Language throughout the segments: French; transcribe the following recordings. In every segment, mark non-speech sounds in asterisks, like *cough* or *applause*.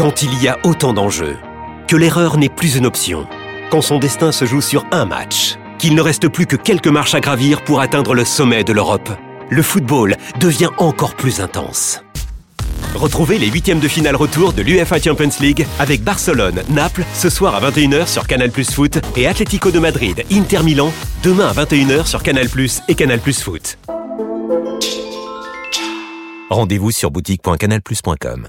Quand il y a autant d'enjeux, que l'erreur n'est plus une option, quand son destin se joue sur un match, qu'il ne reste plus que quelques marches à gravir pour atteindre le sommet de l'Europe, le football devient encore plus intense. Retrouvez les huitièmes de finale retour de l'UFA Champions League avec Barcelone, Naples ce soir à 21h sur Canal Plus Foot et Atlético de Madrid, Inter Milan demain à 21h sur Canal Plus et Canal Plus Foot. Rendez-vous sur boutique.canalplus.com.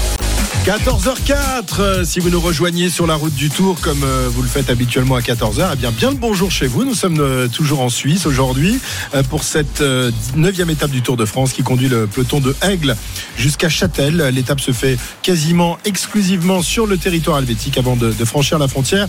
14h04, euh, si vous nous rejoignez sur la route du Tour comme euh, vous le faites habituellement à 14h, eh bien bien le bonjour chez vous. Nous sommes euh, toujours en Suisse aujourd'hui pour cette neuvième étape du Tour de France qui conduit le peloton de Aigle jusqu'à Châtel. L'étape se fait quasiment exclusivement sur le territoire helvétique avant de, franchir la frontière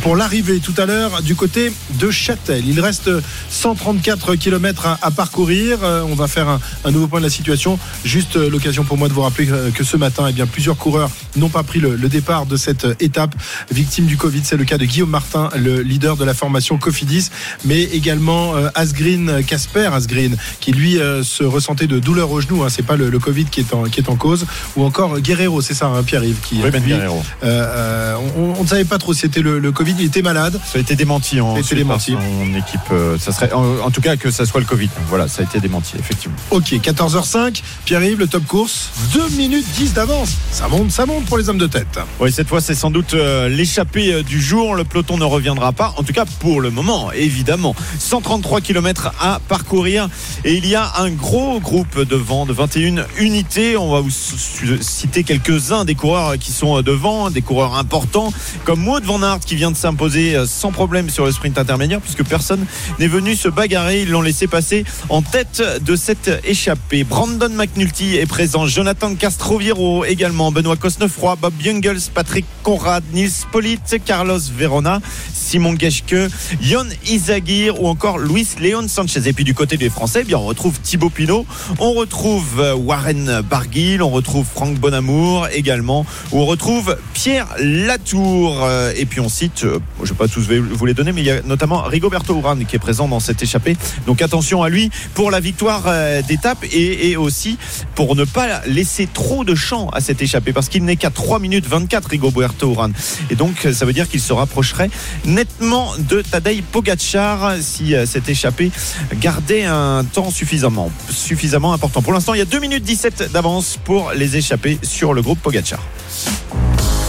pour l'arrivée tout à l'heure du côté de Châtel. Il reste 134 km à, parcourir. On va faire un, nouveau point de la situation. Juste l'occasion pour moi de vous rappeler que ce matin, eh bien plusieurs coureurs n'ont pas pris le, le départ de cette euh, étape victime du Covid. C'est le cas de Guillaume Martin, le leader de la formation Cofidis, mais également euh, Asgreen, Casper Asgreen, qui lui euh, se ressentait de douleurs au genou. Hein, c'est pas le, le Covid qui est en qui est en cause, ou encore Guerrero, c'est ça, hein, Pierre-Yves, qui Oui, Ben lui, Guerrero. euh, on, ne savait pas trop si c'était le, le Covid. Il était malade. Ça a été démenti en a été démenti. son équipe. euh, Ça serait, en, en tout cas, que ça soit le Covid. Voilà, ça a été démenti, effectivement. Ok, 14h05. Pierre-Yves, le top course, 2 minutes 10 d'avance. Ça monte, ça monte pour les hommes de tête. Oui, cette fois, c'est sans doute euh, l'échappée euh, du jour. Le peloton ne reviendra pas, en tout cas pour le moment, évidemment. 133 km à parcourir et il y a un gros groupe devant de 21 unités. On va vous citer quelques-uns des coureurs qui sont euh, devant, des coureurs importants, comme Maud Van Aert qui vient de s'imposer sans problème sur le sprint intermédiaire, puisque personne n'est venu se bagarrer. Ils l'ont laissé passer en tête de cette échappée. Brandon McNulty est présent, Jonathan Castroviro également, Benoît Cosnefroy, Bob Jungels, Patrick Conrad, Nils Polit, Carlos Verona, Simon Geschke, Yon Izagir ou encore Luis Leon Sanchez. Et puis du côté des Français, eh bien on retrouve Thibaut Pinot, on retrouve euh, Warren Barguil, on retrouve Franck Bonamour également, on retrouve Pierre Latour. Euh, Et puis on cite, euh, je ne vais pas tous vous les donner, mais il y a notamment Rigoberto Urán qui est présent dans cette échappée. Donc attention à lui pour la victoire d'étape et, aussi pour ne pas laisser trop de champ à cette échappée qu'il n'est qu'à 3 minutes 24 Rigoberto Urán. Et donc ça veut dire qu'il se rapprocherait nettement de Tadej Pogacar si euh, cette échappée gardait un temps suffisamment, suffisamment important. Pour l'instant, il y a 2 minutes 17 d'avance pour les échappées sur le groupe Pogacar.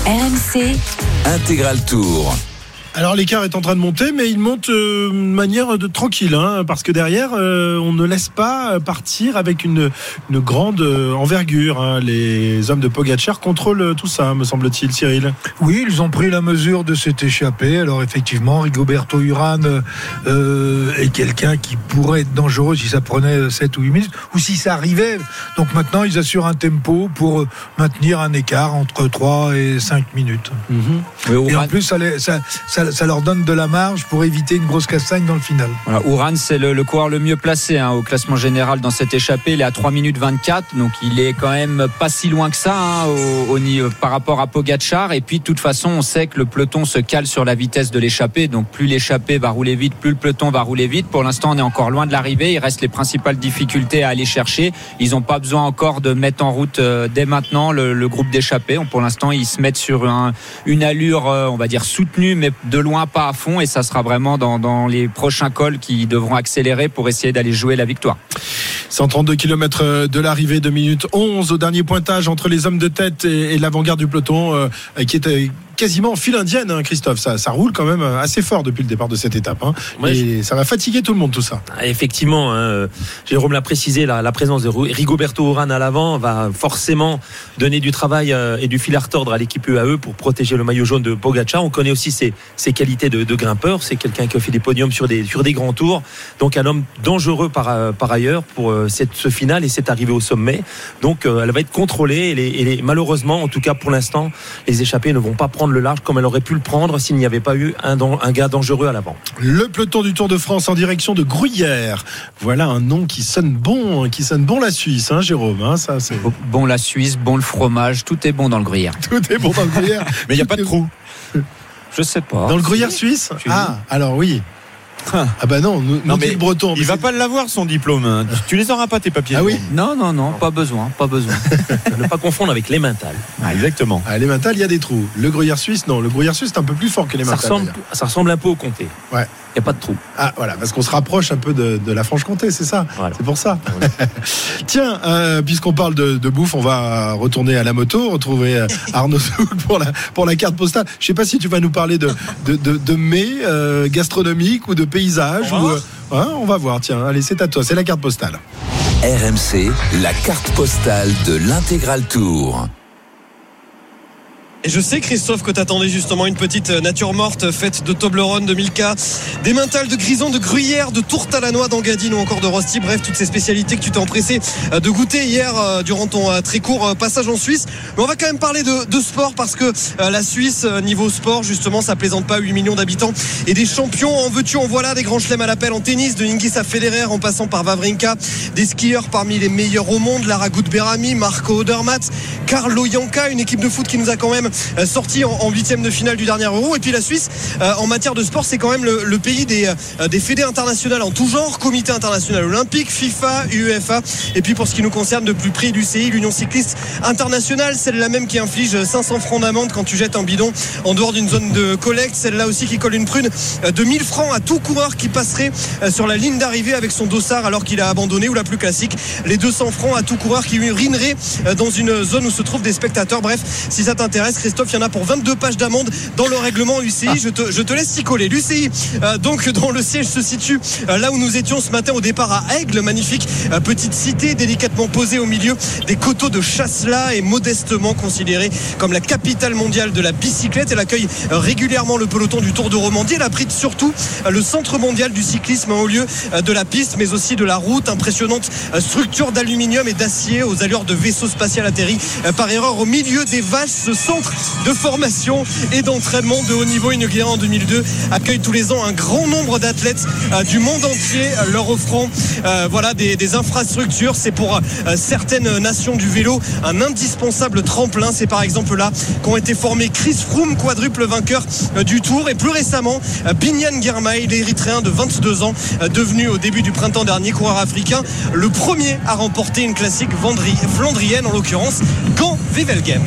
RMC, Intégral Tour. Alors l'écart est en train de monter, mais il monte euh, de manière de tranquille, hein, parce que derrière, euh, on ne laisse pas partir avec une, une grande euh, envergure. hein. Les hommes de Pogacar contrôlent tout ça, me semble-t-il, Cyril. Oui, ils ont pris la mesure de cette échappée. Alors effectivement, Rigoberto Urán euh, est quelqu'un qui pourrait être dangereux si ça prenait 7 ou 8 minutes, ou si ça arrivait. Donc maintenant, ils assurent un tempo pour euh, maintenir un écart entre 3 et 5 minutes. Et en plus, ça, les- ça- ça- leur donne de la marge pour éviter une grosse castagne dans le final. Voilà, Ouran, c'est le, coureur le mieux placé hein, au classement général dans cette échappée. Il est à 3 minutes 24, donc il est quand même pas si loin que ça hein, au, au niveau- par rapport à Pogachar. Et puis, de toute façon, on sait que le peloton se cale sur la vitesse de l'échappée. Donc, plus l'échappée va rouler vite, plus le peloton va rouler vite. Pour l'instant, on est encore loin de l'arrivée. Il reste les principales difficultés à aller chercher. Ils n'ont pas besoin encore de mettre en route euh, dès maintenant le, groupe d'échappés. Pour l'instant, ils se mettent sur un- une allure, euh, on va dire, soutenue, mais de loin pas à fond. Et ça sera vraiment dans, les prochains cols qui devront accélérer pour essayer d'aller jouer la victoire. 132 km de l'arrivée, 2 minutes 11 au dernier pointage entre les hommes de tête et, l'avant-garde du peloton, euh, qui euh, quasiment en file indienne, hein, Christophe. Ça, ça roule quand même assez fort depuis le départ de cette étape. hein. Ouais, et ça va fatiguer tout le monde, tout ça. Ah, Effectivement, hein, euh, Jérôme l'a précisé, la, la présence de Rigoberto Urán à l'avant va forcément donner du travail euh, et du fil à retordre à l'équipe UAE pour protéger le maillot jaune de Pogacar. On connaît aussi ses, ses qualités de, de grimpeur. C'est quelqu'un qui a fait des podiums sur des, sur des grands tours. Donc un homme dangereux par, euh, par ailleurs pour euh, cette, ce final et cette arrivée au sommet. Donc euh, elle va être contrôlée. Et, les- et les- malheureusement, en tout cas pour l'instant, les échappés ne vont pas prendre le large comme elle aurait pu le prendre s'il n'y avait pas eu un, gars dangereux à l'avant. Le peloton du Tour de France en direction de Gruyère. Voilà un nom qui sonne bon, qui sonne bon la Suisse, hein, Jérôme. hein, ça, c'est Bon la Suisse, bon le fromage, tout est bon dans le gruyère. *laughs* tout est bon dans le Gruyère. *laughs* Mais il n'y a pas de trou. Je sais pas. Dans le Gruyère suisse Ah, alors oui. Ah bah non, nous, Non, nous mais le breton. Il va pas l'avoir son diplôme. hein. Tu- Tu les auras pas tes papiers. Ah oui Non, non, non, pas besoin, pas besoin. *laughs* Ne pas confondre avec les mentales. Ah, exactement. Ah, les mentales, il y a des trous. Le gruyère suisse, non. Le gruyère suisse, c'est un peu plus fort que les Ça mentales. ressemble, d'ailleurs. ça ressemble un peu au comté. Ouais. Il n'y a pas de trou. Ah voilà, parce qu'on se rapproche un peu de, de la Franche-Comté, c'est ça. Voilà. C'est pour ça. *laughs* Tiens, euh, puisqu'on parle de, de bouffe, on va retourner à la moto, retrouver euh, Arnaud *laughs* pour la, pour la carte postale. Je sais pas si tu vas nous parler de, de, de, de mets euh, gastronomiques ou de paysages. On ou, euh, hein, on va voir, tiens. Allez, c'est à toi, c'est la carte postale. RMC, la carte postale de l'intégral tour. Et je sais, Christophe, que t'attendais justement une petite euh, nature morte faite de Toblerone, de Milka, des mentales, de grison, de gruyère, de tourte à la noix, d'engadine ou encore de rosti. Bref, toutes ces spécialités que tu t'es empressé euh, de goûter hier euh, durant ton euh, très court euh, passage en Suisse. Mais on va quand même parler de, de sport parce que euh, la Suisse, euh, niveau sport, justement, ça plaisante pas 8 millions d'habitants et des champions. En veux-tu, en voilà, des grands chelems à l'appel en tennis, de Ingis à Federer en passant par Vavrinka, des skieurs parmi les meilleurs au monde, Lara Berami, Marco Odermatt, Carlo Yanka, une équipe de foot qui nous a quand même euh, sorti en, huitième de finale du dernier Euro. Et puis la Suisse, euh, en matière de sport, c'est quand même le, le pays des, euh, des fédés internationales en tout genre, Comité international olympique, FIFA, UEFA. Et puis pour ce qui nous concerne de plus près, l'UCI, l'Union cycliste internationale, celle-là même qui inflige 500 francs d'amende quand tu jettes un bidon en dehors d'une zone de collecte, celle-là aussi qui colle une prune de 1000 francs à tout coureur qui passerait sur la ligne d'arrivée avec son dossard alors qu'il a abandonné ou la plus classique, les 200 francs à tout coureur qui urinerait dans une zone où se trouvent des spectateurs. Bref, si ça t'intéresse, Christophe, il y en a pour 22 pages d'amende dans le règlement UCI. Je, te, je te laisse s'y coller. L'UCI, euh, donc, dont le siège se situe euh, là où nous étions ce matin au départ à Aigle, magnifique euh, petite cité délicatement posée au milieu des coteaux de Chasselas et modestement considérée comme la capitale mondiale de la bicyclette. Elle accueille régulièrement le peloton du Tour de Romandie. Elle abrite surtout le centre mondial du cyclisme au lieu de la piste, mais aussi de la route. Impressionnante structure d'aluminium et d'acier aux allures de vaisseau spatial atterri par erreur au milieu des vaches. Ce centre de formation et d'entraînement de haut niveau inauguré en 2002 accueille tous les ans un grand nombre d'athlètes euh, du monde entier, euh, leur offrant euh, voilà des, infrastructures. C'est pour certaines nations du vélo un indispensable tremplin. C'est par exemple là qu'ont été formés Chris Froome, quadruple vainqueur du Tour, et plus récemment Binyan Girmay, l'Érythréen de 22 ans, devenu au début du printemps dernier coureur africain, le premier à remporter une classique flandrienne, en l'occurrence Gand Wevelgem.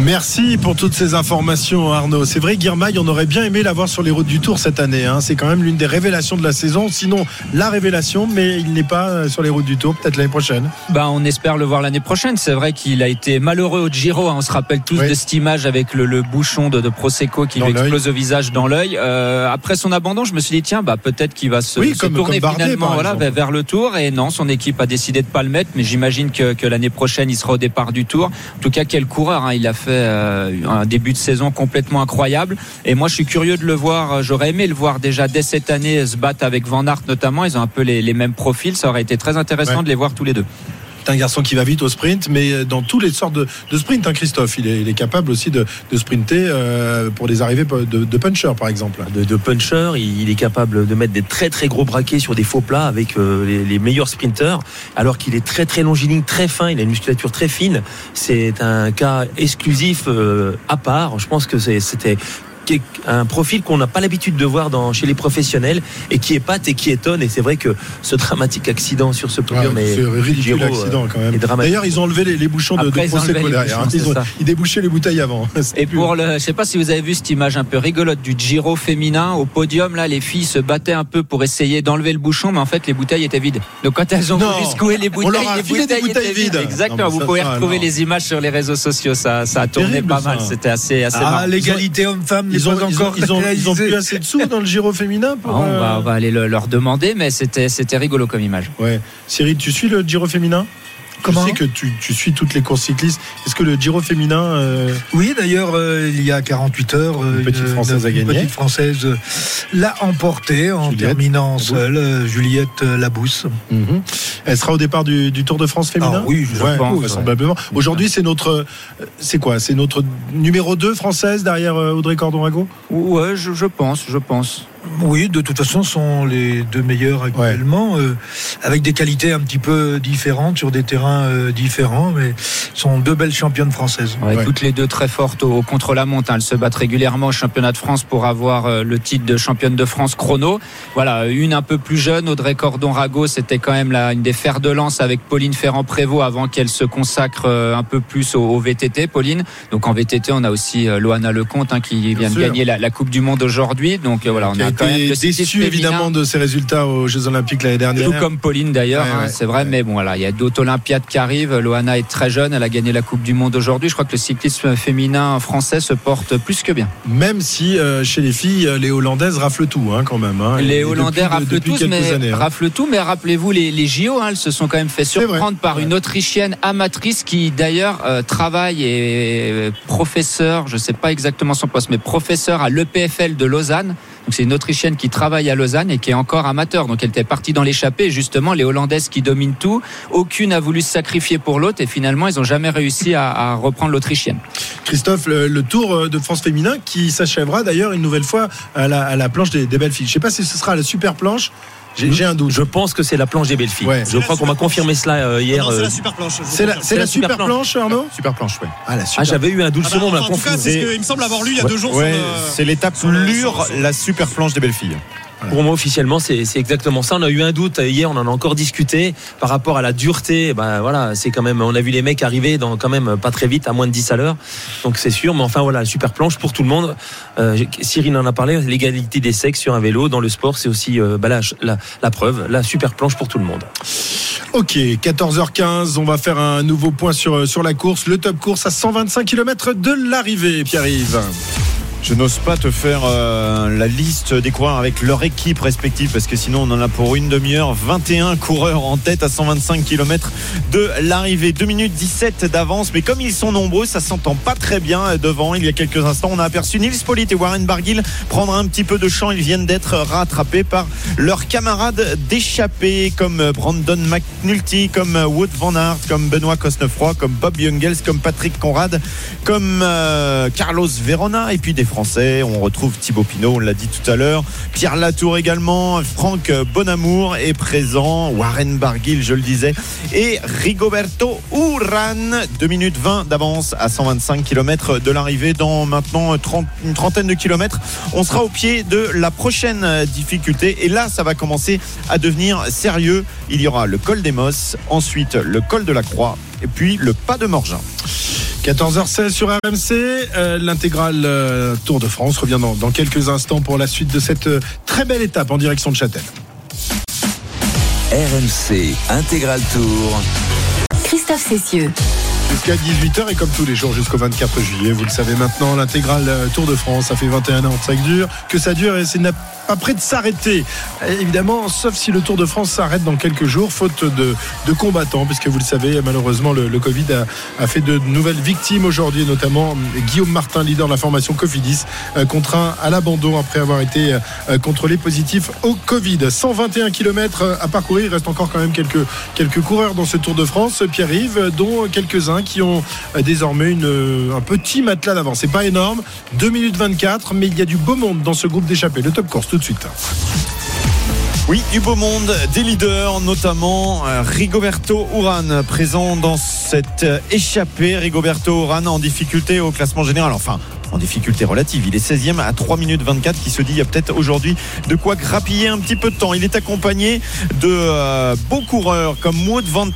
Merci pour toutes ces informations, Arnaud. C'est vrai, Guirmail, on aurait bien aimé l'avoir sur les routes du Tour cette année. hein. C'est quand même l'une des révélations de la saison, sinon la révélation, mais il n'est pas euh, sur les routes du Tour, peut-être l'année prochaine. Ben, on espère le voir l'année prochaine. C'est vrai qu'il a été malheureux au Giro. hein. On se rappelle tous Oui. de cette image avec le, le bouchon de, de Prosecco qui Dans lui explose au visage dans l'œil. Euh, après son abandon, je me suis dit tiens, bah peut-être qu'il va se, Oui, se comme- tourner comme Bardet, finalement voilà, vers, vers le Tour. Et non, son équipe a décidé de pas le mettre. Mais j'imagine que, que l'année prochaine, il sera au départ du Tour. En tout cas, quel coureur hein. Il a fait euh, un début de saison complètement incroyable. Et moi, je suis curieux de le voir. J'aurais aimé le voir déjà dès cette année se battre avec Van Aert notamment. Ils ont un peu les, les mêmes profils. Ça aurait été très intéressant Ouais. de les voir tous les deux. C'est un garçon qui va vite au sprint, mais dans tous les sortes de, de sprint, hein, Christophe. Il est, capable aussi de, de sprinter euh, pour des arrivées de, de puncher, par exemple. de, de puncher. Il, est capable de mettre des très très gros braquets sur des faux plats avec euh, les, meilleurs sprinteurs, alors qu'il est très très longiligne, très fin. Il a une musculature très fine. C'est un cas exclusif euh, à part. Je pense que c'est- c'était un profil qu'on n'a pas l'habitude de voir dans, chez les professionnels et qui épate et qui étonne. Et c'est vrai que ce dramatique accident sur ce podium Ouais, est c'est ridicule Giro, euh, quand même. est dramatique. D'ailleurs, ils ont enlevé les, les bouchons de, Après, de Prosecco derrière. hein. bouchons, Ils, ont, débouchaient les bouteilles avant. *laughs* Et pour le, je sais pas si vous avez vu cette image un peu rigolote du Giro féminin au podium là, les filles se battaient un peu pour essayer d'enlever le bouchon, mais en fait les bouteilles étaient vides. Donc quand elles ont Non, voulu secouer les bouteilles, les des bouteilles, étaient vides. vides. Exactement. Non, vous ça, pouvez ça, retrouver non. les images sur les réseaux sociaux. Ça, ça a tourné Terrible, pas mal. C'était assez, assez Ah, l'égalité homme-femme Ils ont, ils ont- encore ils ont- ils ont réalisée. plus assez de sous dans le Giro féminin pour. Ah, on, va, euh, on va aller le- leur demander, mais c'était, c'était rigolo comme image. Ouais. Cyril, tu suis le Giro féminin? Comment Je sais que tu, tu suis toutes les courses cyclistes. Est-ce que le Giro féminin. euh, Oui, d'ailleurs, euh, il y a 48 heures, euh, Une petite Française a une gagné. petite Française euh, l'a emporté en Juliette terminant Labousse. seule, euh, Juliette euh, Labousse. mhm. Elle sera au départ du, du Tour de France féminin Ah oui, je Ouais, pense, vraisemblablement. Aujourd'hui, c'est notre. euh, C'est quoi? C'est notre numéro 2 française derrière euh, Audrey Cordon-Rago? Ouais, je, je pense, je pense. Oui, de toute façon, sont les deux meilleurs actuellement, euh, avec des qualités un petit peu différentes sur des terrains euh, différents, mais sont deux belles championnes françaises. Ouais, Toutes les deux très fortes au, contre la montre. hein. Elles se battent régulièrement au championnat de France pour avoir euh, le titre de championne de France chrono. Voilà, une un peu plus jeune, Audrey Cordon-Rago, c'était quand même la, une des fers de lance avec Pauline Ferrand-Prévot avant qu'elle se consacre euh, un peu plus au, au VTT, Pauline. Donc en VTT, on a aussi euh, Loana Lecomte hein, qui vient de gagner la, la Coupe du Monde aujourd'hui. Donc euh, voilà, on a été déçu évidemment de ses résultats aux Jeux Olympiques l'année dernière. Tout comme Pauline d'ailleurs, Ouais, hein, ouais, c'est vrai, mais bon voilà, il y a d'autres Olympiades qui arrivent. Loana est très jeune, elle a gagné la Coupe du Monde aujourd'hui. Je crois que le cyclisme féminin français se porte plus que bien. Même si euh, chez les filles, euh, les Hollandaises raflent tout hein, quand même. hein. Les Et Hollandais depuis- raflent depuis tous, quelques mais années, hein. raflent tout, mais rappelez-vous les, les JO, elles se sont quand même fait surprendre par une Autrichienne amatrice qui d'ailleurs euh, travaille et est professeur, je sais pas exactement son poste, mais professeur à l'EPFL de Lausanne. C'est une Autrichienne qui travaille à Lausanne et qui est encore amateur. Donc elle était partie dans l'échappée. Justement, les Hollandaises qui dominent tout, aucune a voulu se sacrifier pour l'autre et finalement ils ont jamais réussi à, reprendre l'Autrichienne. Christophe, le, Tour euh, de France féminin qui s'achèvera d'ailleurs une nouvelle fois à la, planche des, des belles filles. Je sais pas si ce sera la super planche. J'ai un doute. Je pense que c'est la planche des belles filles. Ouais. Je crois qu'on m'a confirmé cela euh, hier. C'est euh, la super planche. C'est la, la super planche, Arnaud Super planche, ouais. Ah, la Ah, j'avais eu un doute Ah bah, second, on tout cas, confus. c'est ce qu'il me semble avoir lu il y a deux jours. C'est l'étape Lure, la super planche des belles filles. Pour moi, officiellement, c'est exactement ça. On a eu un doute euh, hier, on en a encore discuté par rapport à la dureté. Ben voilà, c'est quand même. On a vu les mecs arriver dans quand même pas très vite, à moins de 10 à l'heure. Donc c'est sûr. Mais enfin voilà, super planche pour tout le monde. Euh, Cyril en a parlé. L'égalité des sexes sur un vélo dans le sport, c'est aussi euh, bah, la, preuve. La super planche pour tout le monde. Ok, 14h15, on va faire un nouveau point sur, sur la course. Le top course à 125 km de l'arrivée, Pierre-Yves. Je n'ose pas te faire euh, la liste des coureurs avec leur équipe respective parce que sinon on en a pour une demi-heure. 21 coureurs en tête à 125 km de l'arrivée. 2 minutes 17 d'avance mais comme ils sont nombreux ça s'entend pas très bien devant. Il y a quelques instants on a aperçu Nils Polit et Warren Barguil prendre un petit peu de champ. Ils viennent d'être rattrapés par leurs camarades d'échappée comme Brandon McNulty comme Wood Van Aert comme Benoît Cosnefroy comme Bob Jungels comme Patrick Conrad comme euh, Carlos Verona et puis des On retrouve Thibaut Pinot, on l'a dit tout à l'heure. Pierre Latour également. Franck Bonamour est présent. Warren Barguil, je le disais. Et Rigoberto Uran. 2 minutes 20 d'avance à 125 km de l'arrivée dans maintenant 30 une trentaine de kilomètres. On sera au pied de la prochaine difficulté. Et là, ça va commencer à devenir sérieux. Il y aura le col des Mosses, ensuite le col de la Croix et puis le pas de Morgin. 14h16 sur RMC, euh, l'intégrale euh, Tour de France revient dans, dans quelques instants pour la suite de cette euh, très belle étape en direction de Châtel. RMC Intégral Tour. Christophe Cessieux. Jusqu'à 18h et comme tous les jours jusqu'au 24 juillet, vous le savez maintenant, l'intégrale Tour de France, ça fait 21 ans que ça dure, que ça dure et c'est n'a pas près de s'arrêter. Évidemment, sauf si le Tour de France s'arrête dans quelques jours, faute de, de combattants, puisque vous le savez, malheureusement, le, Covid a, fait de nouvelles victimes aujourd'hui, notamment euh, Guillaume Martin, leader de la formation Cofidis, euh, contraint à l'abandon après avoir été euh, contrôlé positif au Covid. 121 km à parcourir, il reste encore quand même quelques, quelques coureurs dans ce Tour de France, Pierre-Yves, dont quelques-uns qui ont désormais une, un petit matelas d'avance. C'est pas énorme, 2 minutes 24, mais il y a du beau monde dans ce groupe d'échappés. Le top course de suite. Oui, du beau monde, des leaders, notamment euh, Rigoberto Uran, présent dans cette échappée. Rigoberto Uran en difficulté au classement général. Enfin, en difficulté relative. Il est 16e à 3 minutes 24 qui se dit il y a peut-être aujourd'hui de quoi grappiller un petit peu de temps. Il est accompagné de euh, beaux coureurs comme Wood Van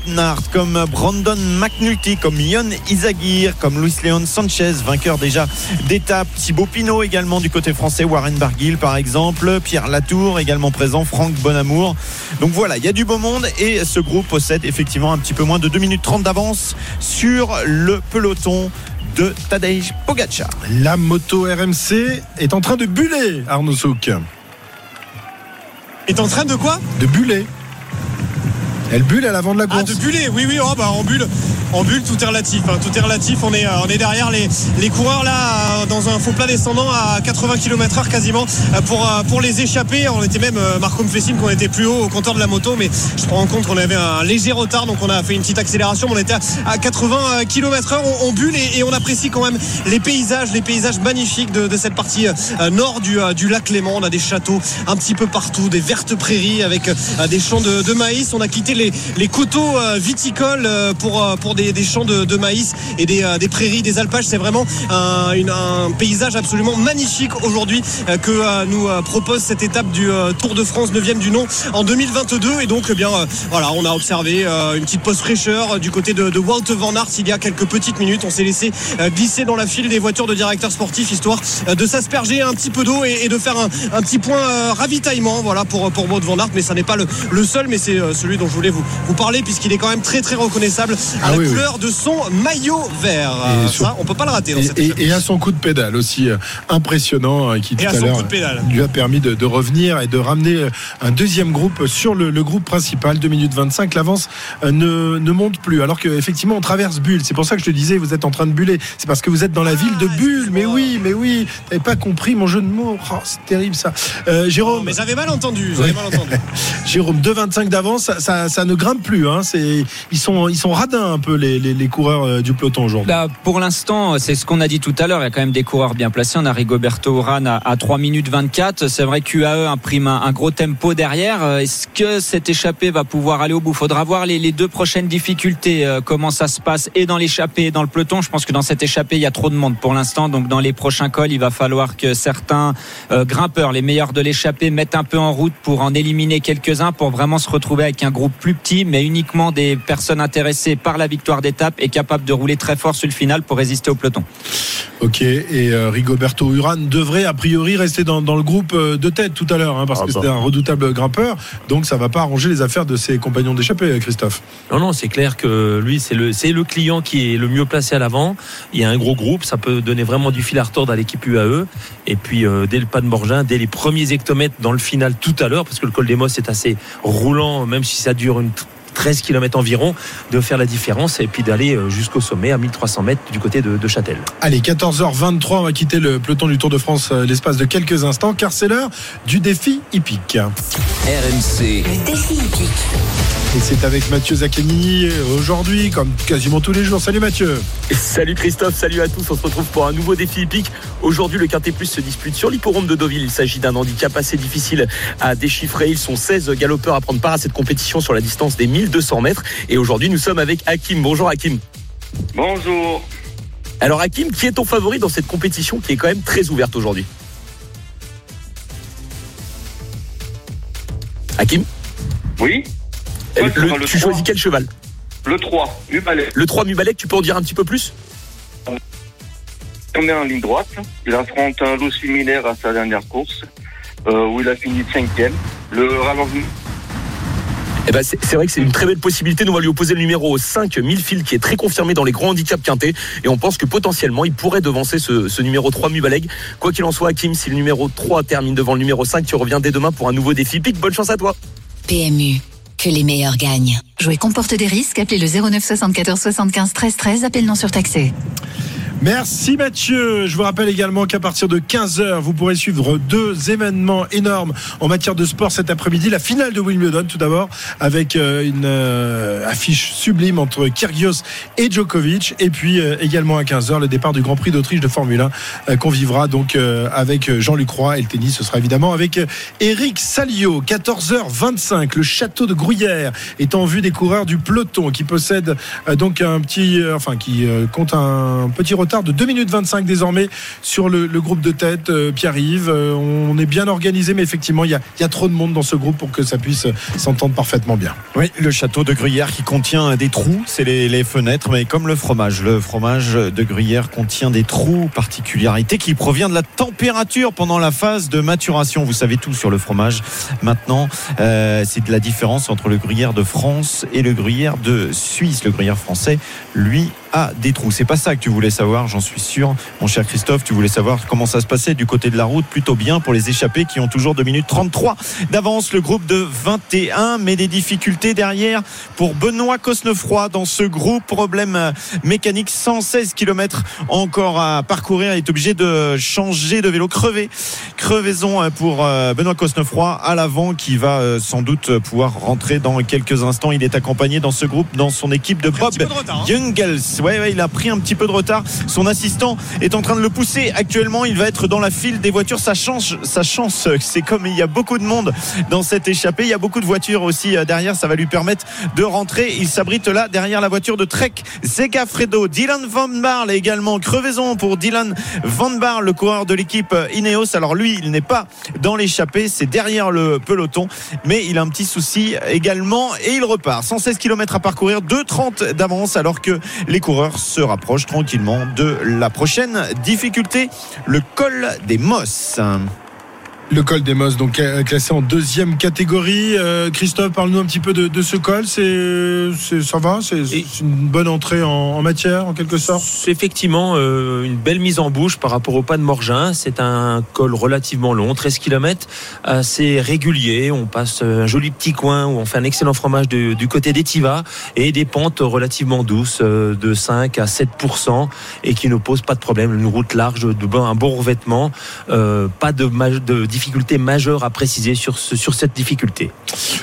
comme Brandon McNulty, comme Yon Izagir, comme Luis Leon Sanchez, vainqueur déjà d'étape. Thibaut Pinot également du côté français, Warren Barguil par exemple, Pierre Latour également présent, Franck Bonamour. Donc voilà, il y a du beau monde et ce groupe possède effectivement un petit peu moins de 2 minutes 30 d'avance sur le peloton de Tadej Pogacar. La moto RMC est en train de buller, Arnaud Souk. Est en train de quoi? De buller. Elle bulle à l'avant de la Ah, course. de buller, oui, oui, oh, bah, en bulle. en bulle, tout est relatif. hein. Tout est relatif. On est, euh, on est derrière les, les coureurs là, euh, dans un faux plat descendant à 80 km/h quasiment euh, pour, pour les échapper. On était même, Marco me fait signe qu'on était plus haut au compteur de la moto, mais je prends en compte qu'on avait un léger retard, donc on a fait une petite accélération. On était à, à 80 km/h. On, on bulle et, et on apprécie quand même les paysages, les paysages magnifiques de, de cette partie nord du, du lac Léman. On a des châteaux un petit peu partout, des vertes prairies avec des champs de, de maïs. On a quitté les, les coteaux euh, viticoles euh, pour, euh, pour des, des champs de, de maïs et des, des prairies, des alpages. C'est vraiment un, une- un paysage absolument magnifique aujourd'hui que nous propose cette étape du Tour de France 9e du nom en 2022. Et donc, eh bien, voilà, on a observé une petite pause fraîcheur du côté de, de Wout van Aert il y a quelques petites minutes. On s'est laissé glisser dans la file des voitures de directeurs sportifs histoire de s'asperger un petit peu d'eau et, et de faire un, un petit point ravitaillement voilà, pour, pour Wout van Aert. Mais ça n'est pas le, le seul, mais c'est celui dont je voulais vous, vous parler puisqu'il est quand même très très reconnaissable à Ah la oui, oui. couleur de son maillot vert. Et Euh, sur- Ça, on peut pas le rater dans Et, cette et- et à son coup de pédale aussi euh, impressionnant euh, qui Et tout à l'heure pédale. lui a permis de, de revenir et de ramener euh, un deuxième groupe sur le, le groupe principal. 2 minutes 25 l'avance euh, ne, ne monte plus. Alors qu'effectivement on traverse Bulle. C'est pour ça que je te disais vous êtes en train de buller. C'est parce que vous êtes dans la ville de Bulle. mais oui mais oui. T'avais pas compris mon jeu de mots. Oh, c'est terrible ça. Euh, Jérôme. Mais j'avais mal entendu. J'avais mal entendu. *laughs* Jérôme 2,25 d'avance, ça, ça, ça ne grimpe plus. Hein. C'est, ils, sont, ils sont radins un peu les, coureurs euh, du peloton aujourd'hui. Là, pour l'instant, c'est ce qu'on a dit tout à l'heure. Il y a quand même des coureurs bien placés. On a Rigoberto Urán à, à 3 minutes 24. C'est vrai que UAE imprime un, gros tempo derrière. Euh, Est-ce que cette échappée va pouvoir aller au bout? Faudra voir les, deux prochaines difficultés. euh, comment ça se passe et dans l'échappée et dans le peloton. Je pense que dans cette échappée, il y a trop de monde pour l'instant. Donc dans les prochains cols, il va falloir que certains grimpeurs, les meilleurs de l'échappée, mettent un peu en route pour en éliminer quelques-uns pour vraiment se retrouver avec un groupe petit, mais uniquement des personnes intéressées par la victoire d'étape et capables de rouler très fort sur le final pour résister au peloton. Ok, et euh, Rigoberto Urán devrait a priori rester dans, dans le groupe euh, de tête tout à l'heure, hein, parce Ah que c'était un redoutable grimpeur. Donc ça va pas arranger les affaires de ses compagnons d'échappée, euh, Christophe. Non, non, c'est clair que lui, c'est le, c'est le client qui est le mieux placé à l'avant. Il y a un gros groupe, ça peut donner vraiment du fil à retordre à l'équipe UAE. Et puis, euh, dès le pas de Morgin, dès les premiers hectomètres dans le final tout à l'heure, parce que le col des Mosses est assez roulant, même si ça dure une 13 km environ, de faire la différence et puis d'aller euh, jusqu'au sommet à 1300 mètres du côté de, de Châtel. Allez, 14h23, on va quitter le peloton du Tour de France euh, l'espace de quelques instants, car c'est l'heure du défi hippique. RMC, Le défi hippique. Et c'est avec Mathieu Zaccani euh, aujourd'hui, comme quasiment tous les jours. Salut Mathieu. Salut Christophe, salut à tous. On se retrouve pour un nouveau défi hippique. Aujourd'hui, le Quintet Plus se dispute sur l'hipporome de Deauville. Il s'agit d'un handicap assez difficile à déchiffrer. Ils sont 16 galopeurs à prendre part à cette compétition sur la distance des 1200 mètres. Et aujourd'hui, nous sommes avec Hakim. Bonjour Hakim. Bonjour. Alors Hakim, qui est ton favori dans cette compétition qui est quand même très ouverte aujourd'hui? Hakim? Oui Euh, le- le Tu 3. choisis quel cheval? Le 3, Mubalet. Le 3 Mubalek, tu peux en dire un petit peu plus? On est en ligne droite. Il affronte un lot similaire à sa dernière course, euh, où il a fini cinquième. Le rallongement. Eh ben, c'est vrai que c'est une très belle possibilité. Nous, on va lui opposer le numéro 5, Milfield, qui est très confirmé dans les grands handicaps quintés. Et on pense que potentiellement, il pourrait devancer ce, ce numéro 3, Mubaleg. Quoi qu'il en soit, Hakim, si le numéro 3 termine devant le numéro 5, tu reviens dès demain pour un nouveau défi. Pique, bonne chance à toi. PMU. Que les meilleurs gagnent. Jouer comporte des risques. Appelez le 09 74 75 13 13. Appel non surtaxé. Merci Mathieu. Je vous rappelle également qu'à partir de 15h, vous pourrez suivre deux événements énormes en matière de sport cet après-midi. La finale de Wimbledon tout d'abord avec euh, une euh, affiche sublime entre Kyrgios et Djokovic. Et puis euh, également à 15h, le départ du Grand Prix d'Autriche de Formule 1 euh, qu'on vivra donc avec Jean-Luc Roy. Et le tennis, ce sera évidemment avec Eric Salio. 14h25, le château de Gruyère est en vue des coureurs du peloton qui possède donc un petit, enfin qui compte un petit retard de 2 minutes 25 désormais sur le, le groupe de tête. Euh, Pierre-Yves, euh, on est bien organisé, mais effectivement, il y, a, y a trop de monde dans ce groupe pour que ça puisse s'entendre parfaitement bien. Oui, le château de Gruyère qui contient des trous, c'est les, les fenêtres, mais comme le fromage. Le fromage de Gruyère contient des trous, particularité qui provient de la température pendant la phase de maturation. Vous savez tout sur le fromage. Maintenant, euh, c'est de la différence entre le Gruyère de France et le Gruyère de Suisse. Le Gruyère français, lui, a des trous. C'est pas ça que tu voulais savoir. Savoir, j'en suis sûr. Mon cher Christophe, tu voulais savoir comment ça se passait du côté de la route. Plutôt bien pour les échappés qui ont toujours 2 minutes 33 d'avance. Le groupe de 21, mais des difficultés derrière pour Benoît Cosnefroy dans ce groupe. Problème mécanique, 116 km encore à parcourir. Il est obligé de changer de vélo. Crevé. Crevaison pour euh, Benoît Cosnefroy à l'avant qui va euh, sans doute pouvoir rentrer dans quelques instants. Il est accompagné dans ce groupe, dans son équipe de Bob Jungels. Ouais, ouais, il a pris un petit peu de retard. Son assistant est en train de le pousser actuellement. Il va être dans la file des voitures. Ça change, sa chance. C'est comme il y a beaucoup de monde dans cette échappée. Il y a beaucoup de voitures aussi euh, derrière. Ça va lui permettre de rentrer. Il s'abrite là derrière la voiture de Trek Segafredo. Dylan Van Barle également. Crevaison pour Dylan Van Barle, le coureur de l'équipe Ineos. Alors lui, il n'est pas dans l'échappée. C'est derrière le peloton. Mais il a un petit souci également et il repart. 116 km à parcourir, 2,30 d'avance alors que les coureurs se rapprochent tranquillement de la prochaine difficulté, le col des Mosses. Le col des Mosses, donc euh, classé en deuxième catégorie. Euh, Christophe, parle-nous un petit peu de, de ce col. C'est, ça va? C'est une bonne entrée en, en matière, en quelque sorte? C'est effectivement euh, une belle mise en bouche par rapport au pas de Morgin. C'est un col relativement long, 13 km, assez régulier. On passe un joli petit coin où on fait un excellent fromage de- du côté d'Etiva et des pentes relativement douces euh, de 5 à 7% et qui ne posent pas de problème. Une route large, de un bon revêtement, euh, pas de, de difficulté majeure à préciser sur, ce- sur cette difficulté.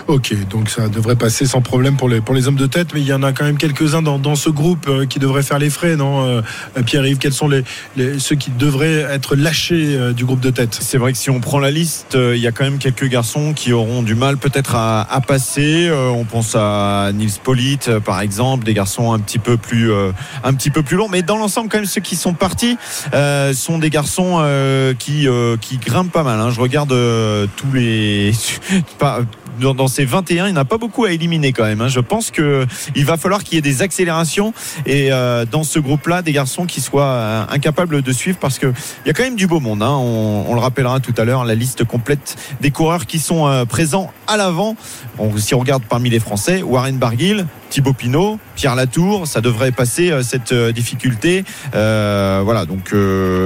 Ok, donc ça devrait passer sans problème pour les, pour les hommes de tête, mais il y en a quand même quelques-uns dans, dans ce groupe euh, qui devraient faire les frais, non euh, Pierre-Yves, quels sont les, les- ceux qui devraient être lâchés euh, du groupe de tête? C'est vrai que si on prend la liste, euh, il y a quand même quelques garçons qui auront du mal peut-être à, à passer. Euh, on pense à Nils Polite, euh, par exemple, des garçons un petit peu plus, euh, un petit peu plus longs. Mais dans l'ensemble, quand même, ceux qui sont partis euh, sont des garçons euh, qui, euh, qui grimpent pas mal. hein. Je regarde euh, tous les. *laughs* dans, ces 21, il n'y en a pas beaucoup à éliminer quand même. hein. Je pense que il va falloir qu'il y ait des accélérations et euh, dans ce groupe-là, des garçons qui soient euh, incapables de suivre parce que il y a quand même du beau monde. hein. On, le rappellera tout à l'heure, la liste complète des coureurs qui sont euh, présents à l'avant. Bon, si on regarde parmi les Français, Warren Barguil, Thibaut Pinot, Pierre Latour, ça devrait passer cette difficulté. Voilà, donc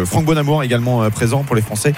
Franck Bonamour également présent pour les Français.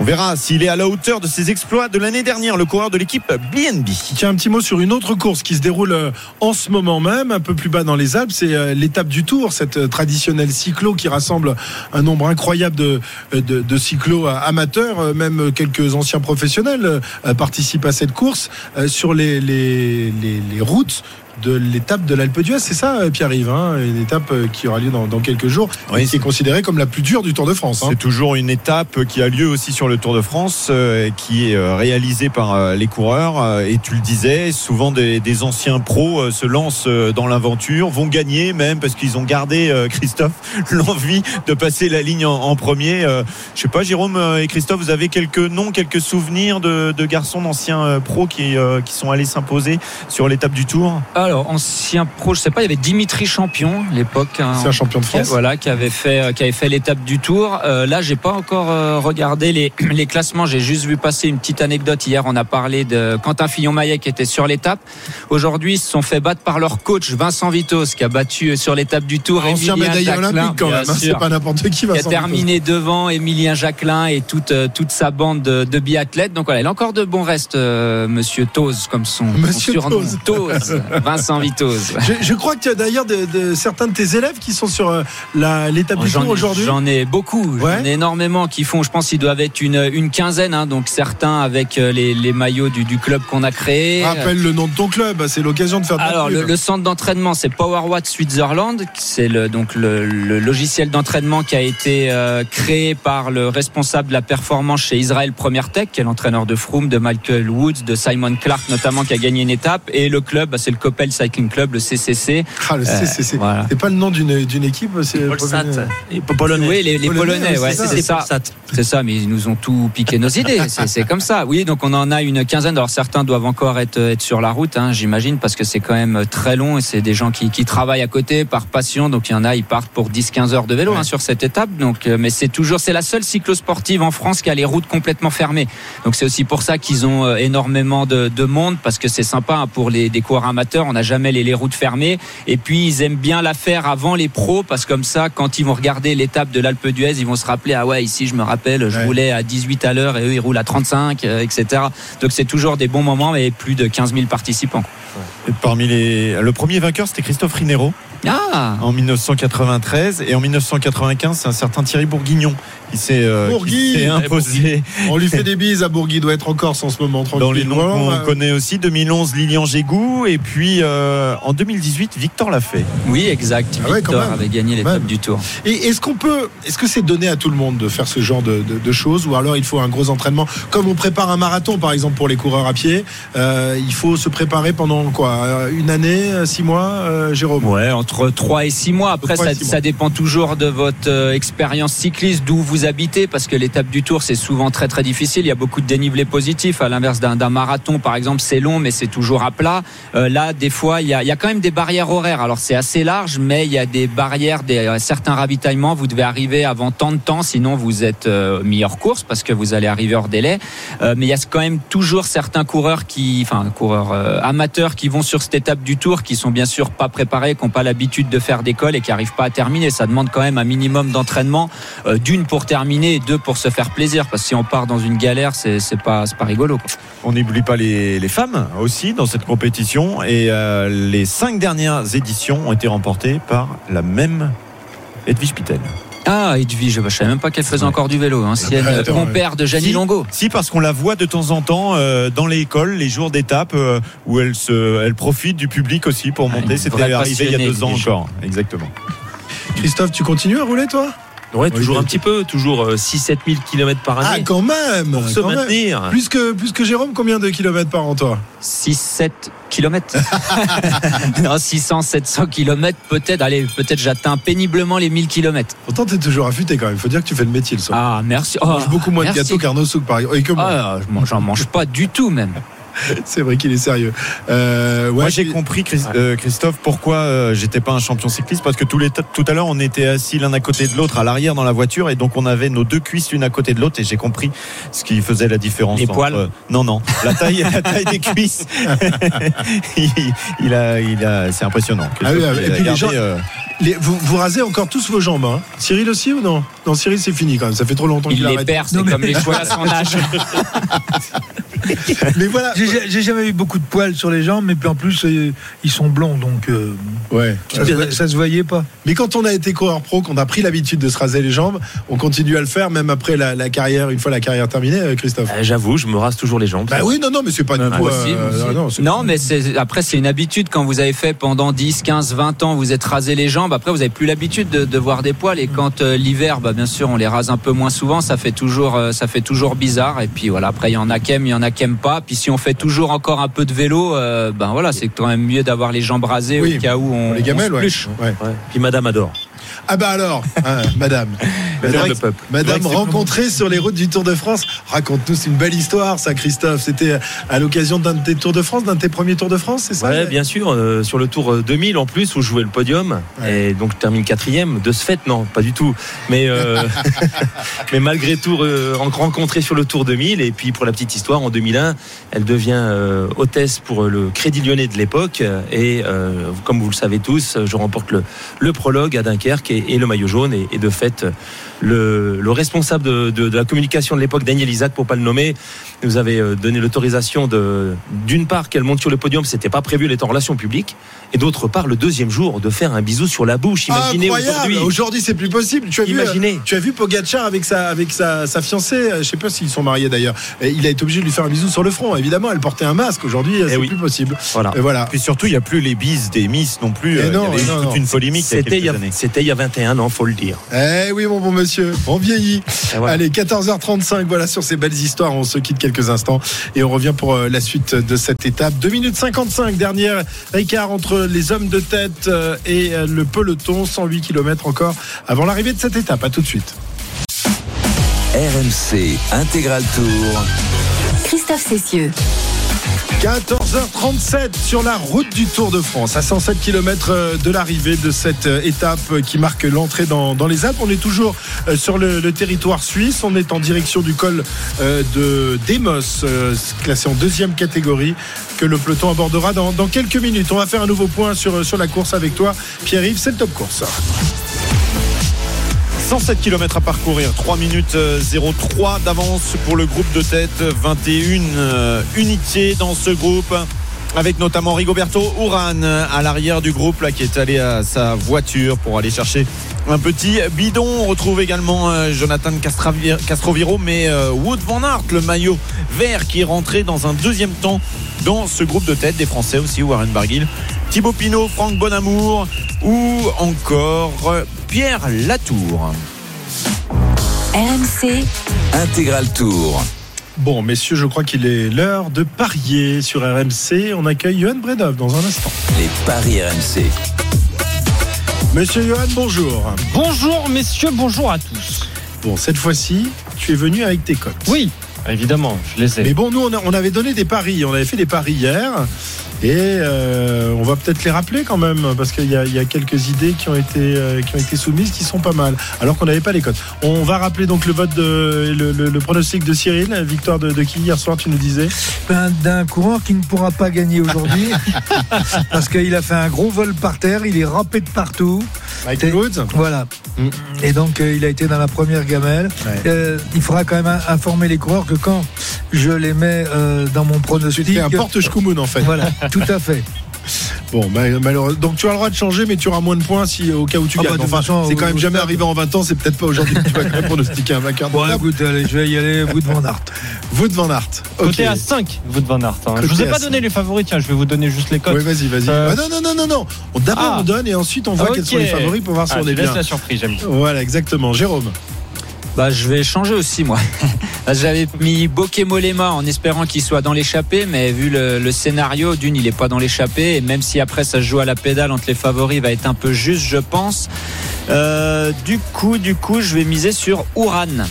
On verra s'il est à la hauteur de ses exploits de l'année dernière, le coureur de l'équipe BNB. Tiens, un petit mot sur une autre course qui se déroule euh, en ce moment même, un peu plus bas dans les Alpes, c'est euh, l'étape du Tour, cette euh, traditionnelle cyclo qui rassemble un nombre incroyable de, cyclos amateurs, même quelques anciens professionnels participent à cette course sur les routes de l'étape de l'Alpe d'Huez, c'est ça euh, Pierre-Yves, hein, une étape euh, qui aura lieu dans, dans quelques jours, Oui, et qui est considérée comme la plus dure du Tour de France. hein. C'est toujours une étape qui a lieu aussi sur le Tour de France, euh, qui est réalisée par euh, les coureurs. Et tu le disais, souvent des, des anciens pros euh, se lancent euh, dans l'aventure, vont gagner même parce qu'ils ont gardé, euh, Christophe, *laughs* l'envie de passer la ligne en, en premier. Euh, Je sais pas, Jérôme et Christophe, vous avez quelques noms, quelques souvenirs de, de garçons d'anciens euh, pros qui, euh, qui sont allés s'imposer sur l'étape du Tour? Alors, ancien pro, je sais pas, il y avait Dimitri Champion à l'époque. hein, C'est un champion de qui France. voilà, qui avait fait, euh, qui avait fait l'étape du Tour. Euh, là, j'ai pas encore euh, regardé les, *clears throat* les classements. J'ai juste vu passer une petite anecdote. Hier, on a parlé de Quentin Fillon-Maillet qui était sur l'étape. Aujourd'hui, ils se sont fait battre par leur coach Vincent Vitos, qui a battu sur l'étape du Tour. Ancien Emilien médaillé Jacquelin, olympique quand même, hein, c'est pas n'importe qui va qui a terminé devant Emilien Jacquelin et toute, euh, toute sa bande de, de biathlètes. Donc voilà, il a encore de bons restes, euh, Monsieur Toz, comme son, son Monsieur surnom. Toz. Toz, Vincent Vitoz. *laughs* Je, je crois que tu as d'ailleurs de, de- certains de tes élèves qui sont sur euh, Tour ai- aujourd'hui. J'en ai beaucoup, Ouais. j'en ai énormément qui font, je pense qu'ils doivent être une, une quinzaine, hein, donc certains avec euh, les, les maillots du, du club qu'on a créé. Rappelle le nom de ton club, c'est l'occasion de faire Alors le, le centre d'entraînement c'est PowerWatt Switzerland, c'est le, donc le, le logiciel d'entraînement qui a été euh, créé par le responsable de la performance chez Israel Premier Tech, qui est l'entraîneur de Froome, de Michael Woods, de Simon Clark notamment qui a gagné une étape, et le club bah, c'est le Coppel Cycling Club, le CCC. Ah, le Euh, CCC. voilà. C'est pas le nom d'une d'une équipe, c'est Polsat, Polonais. Oui, les, les Polonais, Polonais, ouais, ouais, c'est ça. c'est ça. C'est ça, mais ils nous ont tout piqué nos idées. C'est c'est comme ça. Oui, donc on en a une quinzaine. Alors certains doivent encore être, être sur la route, hein, j'imagine, parce que c'est quand même très long et c'est des gens qui, qui travaillent à côté par passion. Donc il y en a, ils partent pour 10-15 heures de vélo hein, sur cette étape. Donc, euh, mais c'est toujours, c'est la seule cyclosportive en France qui a les routes complètement fermées. Donc c'est aussi pour ça qu'ils ont euh, énormément de, de monde, parce que c'est sympa hein, pour les des coureurs amateurs. On n'a jamais les, les routes fermées. Et puis, ils aiment bien la faire avant les pros parce que comme ça, quand ils vont regarder l'étape de l'Alpe d'Huez, ils vont se rappeler ah ouais, ici, je me rappelle, je Ouais. roulais à 18 à l'heure et eux, ils roulent à 35, euh, etc. Donc, c'est toujours des bons moments et plus de 15 000 participants. Et Parmi les, le premier vainqueur, c'était Christophe Rinero Ah en 1993 et en 1995, c'est un certain Thierry Bourguignon qui s'est euh, Ouais, imposé. On lui fait des bises à Bourgui, il doit être en Corse en ce moment, tranquille. Dans les noms qu'on euh, connaît aussi, 2011 Lilian Gégou et puis euh, en 2018 Victor l'a fait. oui, exact. Ah ouais, Victor avait gagné l'étape du Tour. Et est-ce qu'on peut, est-ce que c'est donné à tout le monde de faire ce genre de, de- de choses, ou alors il faut un gros entraînement, comme on prépare un marathon par exemple pour les coureurs à pied, euh, il faut se préparer pendant quoi, euh, une année, six mois, euh, Jérôme? Ouais, entre 3 et 6 mois. Après, ça, six mois. ça dépend toujours de votre euh, expérience cycliste, d'où vous habitez, parce que l'étape du Tour, c'est souvent très très difficile. Il y a beaucoup de dénivelé positif. À l'inverse d'un marathon, par exemple, c'est long, mais c'est toujours à plat. Euh, là, des fois, il y, a, il y a quand même des barrières horaires. Alors, c'est assez large, mais il y a des barrières, des, euh, certains ravitaillements. Vous devez arriver avant tant de temps, sinon vous êtes euh, mis hors course, parce que vous allez arriver hors délai. Euh, mais il y a quand même toujours certains coureurs qui, enfin, coureurs euh, amateurs qui vont sur cette étape du Tour, qui sont bien sûr pas préparés, qui n'ont pas l'habitude de faire d'école et qui n'arrivent pas à terminer. Ça demande quand même un minimum d'entraînement, euh, d'une pour terminer et deux pour se faire plaisir. Parce que si on part dans une galère, c'est pas, pas rigolo. On n'oublie pas les, femmes aussi dans cette compétition et euh, les cinq dernières éditions ont été remportées par la même Edwige Pittel. Ah, Edwige, je ne savais même pas qu'elle faisait Ouais. encore du vélo. Ancienne Ouais, attends, compère de Jenny Si. Longo. Si, parce qu'on la voit de temps en temps euh, dans l'école, les jours d'étape, euh, où elle, se, elle profite du public aussi pour Ah, monter. C'était arrivé il y a deux ans Edwige. encore. Exactement. Christophe, tu continues à rouler toi? Ouais, toujours Oui, un petit peu, toujours 6-7 000 km par Ah année. quand même, pour se quand même. maintenir. Plus que plus que Jérôme, combien de kilomètres par an toi? 6-7 kilomètres. *laughs* non, 600, 700 kilomètres, peut-être. Allez, peut-être j'atteins péniblement les 1000 kilomètres. Pourtant t'es toujours affûté quand même. Il faut dire que tu fais le métier le soir. Ah, merci. Oh, manges beaucoup moins de gâteaux qu'Arnaud Souk par exemple. Et que moi. Ah, je mange- j'en mange pas du tout même. *laughs* C'est vrai qu'il est sérieux. Euh, ouais, Moi, j'ai compris, Chris- euh, Christophe, pourquoi euh, j'étais pas un champion cycliste. Parce que tous les tout à l'heure, on était assis l'un à côté de l'autre à l'arrière dans la voiture. Et donc, on avait nos deux cuisses l'une à côté de l'autre. Et j'ai compris ce qui faisait la différence. Les entre- poils Non, non. La taille, *laughs* la taille des cuisses. *laughs* il, il a, il a, c'est impressionnant. Ah oui, Christophe, et puis les gardé, gens- euh, Les- vous, vous rasez encore tous vos jambes. Hein. Cyril aussi ou non? Non, Cyril c'est fini quand même. Ça fait trop longtemps Il qu'il les arrête. perd, c'est comme les *laughs* cheveux à son âge. *laughs* Mais voilà. J'ai jamais eu beaucoup de poils sur les jambes, mais puis en plus, euh, ils sont blonds, donc euh, Ouais. ça, se, ça se voyait pas. Mais quand on a été coureur pro, qu'on a pris l'habitude de se raser les jambes, on continue à le faire même après la, la carrière, une fois la carrière terminée, euh, Christophe. Euh, J'avoue, je me rase toujours les jambes. Bah oui, non, non, mais c'est pas du tout. Non, mais c'est- après, c'est une habitude. Quand vous avez fait pendant 10, 15, 20 ans, vous êtes rasé les jambes. Après, vous avez plus l'habitude de, de voir des poils. Et quand euh, l'hiver, bah, bien sûr, on les rase un peu moins souvent. Ça fait toujours, euh, ça fait toujours bizarre. Et puis voilà, après, il y en a qui aiment, il y en a qui aiment pas. Puis si on fait toujours encore un peu de vélo, euh, ben voilà, c'est quand même mieux d'avoir les jambes rasées Oui. au cas où on, les on gamelles, se ouais. Ouais. Ouais. Puis Madame adore. Ah bah alors, hein, madame. *laughs* Madame rencontrée sur les routes du Tour de France. Raconte-nous, une belle histoire, ça, Christophe. C'était à l'occasion d'un de tes Tours de France, d'un de tes premiers Tours de France, c'est ça Ouais, bien sûr, euh, sur le tour euh, 2000 en plus où je jouais le podium Ouais. et donc je termine quatrième. De ce fait, non, pas du tout. Mais euh, *laughs* *laughs* mais malgré tout, euh, en- rencontrée sur le tour 2000 et puis pour la petite histoire, en 2001, elle devient euh, hôtesse pour le Crédit Lyonnais de l'époque et euh, comme vous le savez tous, je remporte le, le prologue à Dunkerque et, et le maillot jaune. Et, de fait le, le responsable de, de- de la communication de l'époque, Daniel Isaac, pour pas le nommer, nous avait euh, donné l'autorisation de, d'une part, qu'elle monte sur le podium, c'était pas prévu, elle est en relation publique, et d'autre part, le deuxième jour, de faire un bisou sur la bouche. Imaginez Incroyable. aujourd'hui. Aujourd'hui, c'est plus possible. Tu as vu, Imaginez. euh, tu as vu Pogacar avec sa, avec sa, sa fiancée. euh, Je sais pas s'ils sont mariés d'ailleurs. Et Il a été obligé de lui faire un bisou sur le front. Évidemment, elle portait un masque. Aujourd'hui, euh, c'est oui. plus possible. Voilà. Et voilà. Puis surtout, il n'y a plus les bises des Miss non plus. Et non, il y avait et non, toute non. une polémique C'était il, y a- c'était il y a 21 ans, faut le dire. Eh oui, mon bon monsieur, on vieillit. Voilà. Allez, 14h35, voilà sur ces belles histoires. On se quitte quelques instants et on revient pour euh, la suite de cette étape. 2 minutes 55, dernière écart entre les hommes de tête euh, et euh, le peloton. 108 km encore avant l'arrivée de cette étape. À tout de suite. RMC Intégral Tour. Christophe Cessieux. 14 14h37 sur la route du Tour de France, à 107 km de l'arrivée de cette euh, étape qui marque l'entrée dans, dans les Alpes. On est toujours euh, sur le, le territoire suisse. On est en direction du col euh, de Demos, euh, classé en deuxième catégorie, que le peloton abordera dans, dans quelques minutes. On va faire un nouveau point sur, sur la course avec toi, Pierre-Yves. C'est le top course. 107 km à parcourir, 3 minutes euh, 03 d'avance pour le groupe de tête, 21 euh, unités dans ce groupe. Avec notamment Rigoberto Urán à l'arrière du groupe là, qui est allé à sa voiture pour aller chercher un petit bidon. On retrouve également euh, Jonathan Castroviro, mais euh, Wood Van Aert, le maillot vert qui est rentré dans un deuxième temps dans ce groupe de tête des Français aussi, Warren Barguil, Thibaut Pinot, Franck Bonamour ou encore euh, Pierre Latour. RMC, Intégral Tour. Bon, messieurs, je crois qu'il est l'heure de parier sur RMC. On accueille Johan Bredov dans un instant. Les paris RMC. Monsieur Johan, bonjour. Bonjour messieurs, bonjour à tous. Bon, cette fois-ci, tu es venu avec tes cotes. Oui, évidemment, je les ai. Mais bon, nous, on, a- on avait donné des paris. On avait fait des paris hier. Et euh, on va peut-être les rappeler quand même, parce qu'il y, a- il y a quelques idées qui ont été, euh, qui ont été soumises qui sont pas mal, alors qu'on n'avait pas les cotes. On va rappeler donc le vote de le, le- le pronostic de Cyril, victoire de, de qui hier soir, tu nous disais? Ben, D'un coureur qui ne pourra pas gagner aujourd'hui *laughs* parce qu'il a fait un gros vol par terre, il est rampé de partout. Michael Woods? Voilà. Mm. Et donc euh, il a été dans la première gamelle. Ouais. Euh, il faudra quand même in- informer les coureurs que quand je les mets euh, dans mon pronostic. fais un porte en fait. Voilà, tout à fait. *laughs* Bon, ma- malheureusement. Donc tu as le droit de changer, mais tu auras moins de points si au cas où tu Ah bah, gagnes. toute Enfin, c'est quand même jamais arrivé en 20 ans, c'est peut-être pas aujourd'hui que tu vas quand même pronostiquer un vainqueur. Bon, écoute, allez, je vais y aller, vous de Van Aert. *laughs* Wood Van Aert. Ok. Côté à 5, vous de Van Aert. hein. Je vous ai pas donné les favoris, tiens, je vais vous donner juste les cotes. Oui, vas-y, vas-y. Euh, Ah, non, non, non, non, non. On- D'abord, Ah. on donne et ensuite on voit quels Ok. sont les favoris pour voir si Ah, on est laisse bien. la surprise, j'aime bien. Voilà, exactement. Jérôme. Bah, je vais changer aussi, moi. *laughs* J'avais mis Bokemolema en espérant qu'il soit dans l'échappée, mais vu le, scénario, d'une, il est pas dans l'échappée, et même si après ça se joue à la pédale entre les favoris, va être un peu juste, je pense. Euh, du coup, du coup, je vais miser sur Uran.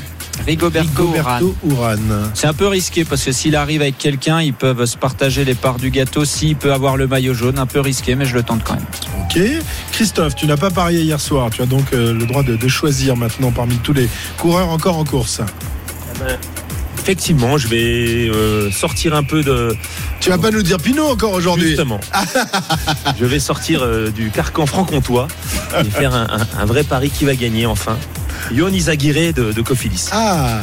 Rigoberto, Uran. C'est un peu risqué parce que s'il arrive avec quelqu'un, ils peuvent se partager les parts du gâteau. S'il peut avoir le maillot jaune, un peu risqué, mais je le tente quand même. Ok. Christophe, tu n'as pas parié hier soir. Tu as donc euh, le droit de, de choisir maintenant parmi tous les coureurs encore en course. Effectivement, je vais euh, sortir un peu de. Tu vas pas nous dire Pinot encore aujourd'hui. Justement. *laughs* je vais sortir euh, du carcan franc-comtois et faire un, un- un vrai pari qui va gagner enfin. Yon Izaguirre de, de Cofidis. Ah.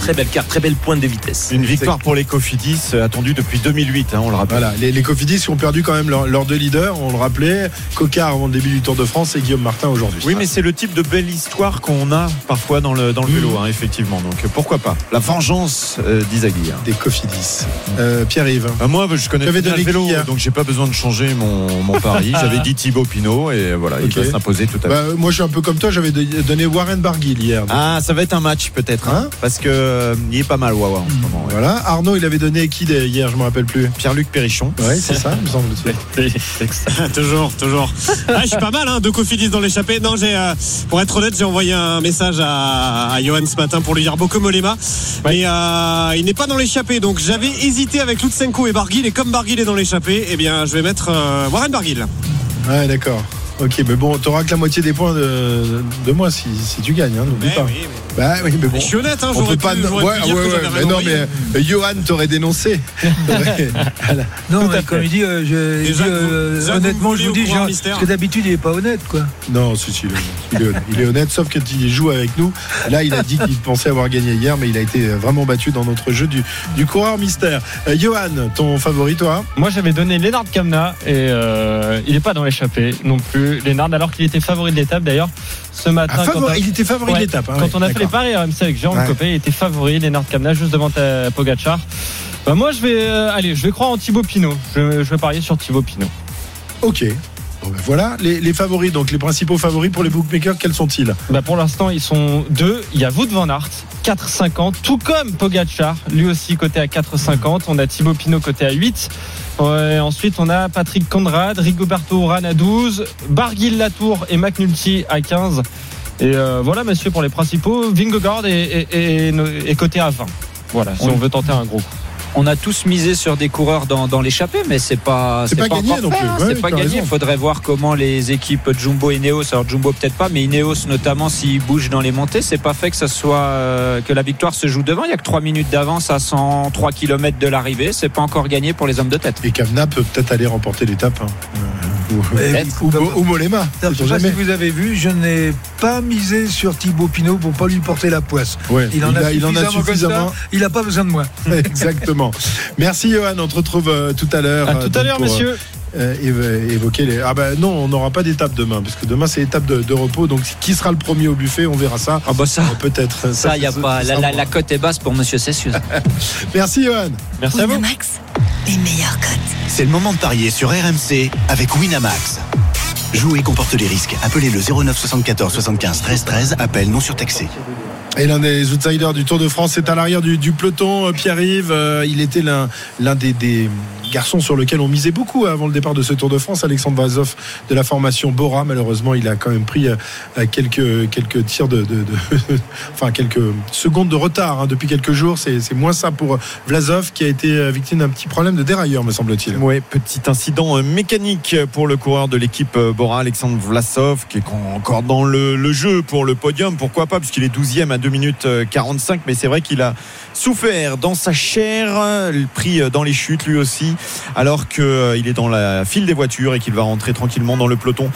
Très belle carte, très belle pointe de vitesse. Une victoire pour les Cofidis euh, attendue depuis 2008, hein, on le rappelle. Voilà, les, les Cofidis ont perdu quand même leurs deux leaders, on le rappelait, Cocard avant le début du Tour de France et Guillaume Martin aujourd'hui. Oui, mais c'est le type de belle histoire qu'on a parfois dans le, dans le vélo, hein, effectivement. Donc euh, pourquoi pas? La vengeance euh, d'Izaguirre. Des Cofidis. Euh, Pierre-Yves. Euh, moi, je connais bien le vélo, hier donc j'ai pas besoin de changer mon, mon pari. *laughs* J'avais dit Thibaut Pinot et voilà, Ok. il va s'imposer tout à Bah, l'heure. euh, moi je suis un peu comme toi, j'avais donné Warren Barguil hier. Ah, ça va être un match peut-être, hein, Hein parce que euh, il est pas mal Wawa en ce moment. ouais. Voilà, Arnaud il avait donné qui hier, je me rappelle plus. Pierre-Luc Perrichon. Ouais, c'est ça, me semble-t-il. *laughs* toujours, toujours. Ah, je suis pas mal, hein, deux Cofidis dans l'échappée. Non, j'ai, euh, pour être honnête, j'ai envoyé un message à, à Johan ce matin pour lui dire Bokomolema. Mais euh, il n'est pas dans l'échappée, donc j'avais hésité avec Lutsenko et Barguil. Et comme Barguil est dans l'échappée, eh bien, je vais mettre euh, Warren Barguil. Ouais, d'accord. Ok, mais bon, t'auras que la moitié des points de, de moi si, si tu gagnes, hein, n'oublie pas. oui, mais- Bah oui, mais bon. Mais je suis honnête, hein, On j'aurais peut pas. pu- j'aurais ouais, pu dire ouais, que ouais, j'avais mais rien non, mais euh, Johan t'aurait dénoncé. *laughs* Voilà. Non, mais comme il dit, euh, je, Déjà dit, vous- euh, honnêtement, vous je vous dis, genre, parce que d'habitude, il est pas honnête, quoi. Non, si, si, il est honnête. Il est honnête, il est honnête, sauf quand il joue avec nous. Là, il a dit qu'il pensait avoir gagné hier, mais il a été vraiment battu dans notre jeu du, du coureur mystère. Euh, Johan, ton favori, toi? Moi, j'avais donné Lennart Kamna et euh, il n'est pas dans l'échappée non plus. Lennart, alors qu'il était favori de l'étape d'ailleurs ce matin. Ah, quand Il était favori Ouais, de l'étape. hein, Quand ouais, on a fait les paris RMC avec Jérôme Ouais. Copé, il était favori, Lennart Kamna, juste devant ta Pogacar. Bah, moi, je vais, euh, allez, je vais croire en Thibaut Pinot. Je, je vais parier sur Thibaut Pinot. Ok. Bon, ben voilà, les, les favoris, donc les principaux favoris pour les bookmakers, quels sont-ils? Bah, pour l'instant, ils sont deux. Il y a Wout van Aert, 4,50, tout comme Pogacar, lui aussi côté à 4,50. On a Thibaut Pinot côté à 8. Ouais, ensuite, on a Patrick Conrad, Rigoberto Urán à 12, Barguil Latour et McNulty à 15. Et euh, voilà, messieurs, pour les principaux. Vingegaard est, est, est- est coté à 20. Voilà, si on veut tenter un gros coup. On a tous misé sur des coureurs dans, dans l'échappée, mais c'est pas C'est pas gagné non plus. hein, Ouais, c'est pas gagné. Il faudrait voir comment les équipes Jumbo et Ineos, alors Jumbo peut-être pas, mais Ineos notamment s'ils bougent dans les montées, c'est pas fait que ça soit euh, que la victoire se joue devant. Il y a que 3 minutes d'avance à 103 km de l'arrivée. C'est pas encore gagné pour les hommes de tête. Et Kamna peut peut-être aller remporter l'étape. hein. Euh, ou, ou, ou Mollema. Je ne sais pas si vous avez vu, je n'ai pas misé sur Thibaut Pinot pour pas lui porter la poisse. Ouais, Il en a, il en a suffisamment il n'a pas besoin de moi. *laughs* Exactement. Merci Johan, on te retrouve euh, tout à l'heure. À euh, tout donc, à l'heure, messieurs. euh, évo- évoquer les. Ah bah non, on n'aura pas d'étape demain, parce que demain c'est étape de, de repos. Donc qui sera le premier au buffet, on verra ça. Ah bah ça, Euh, Peut-être. ça y a c'est- pas. La, la, la cote est basse pour Monsieur Cessius. *laughs* Merci Johan. Merci à vous. Winamax, les meilleures cotes. C'est le moment de parier sur RMC avec Winamax. Jouer comporte les risques. Appelez le 09 74 75 13 13. Appel non surtaxé. Et l'un des outsiders du Tour de France est à l'arrière du, peloton, euh, Pierre-Yves. Euh, il était l'un des, garçons sur lequel on misait beaucoup avant le départ de ce Tour de France. Alexandre Vazov de la formation Bora. Malheureusement, il a quand même pris euh, quelques, quelques tirs de, *laughs* enfin quelques secondes de retard hein, depuis quelques jours. C'est moins ça pour Vlasov qui a été victime d'un petit problème de dérailleur, me semble-t-il. Ouais, petit incident mécanique pour le coureur de l'équipe Bora, Alexandre Vlasov, qui est encore dans le, le jeu pour le podium. Pourquoi pas, puisqu'il est 12e à 2 minutes euh, 45. Mais c'est vrai qu'il a souffert dans sa chair, euh, pris euh, dans les chutes lui aussi, alors qu'il est dans la file des voitures et qu'il va rentrer tranquillement dans le peloton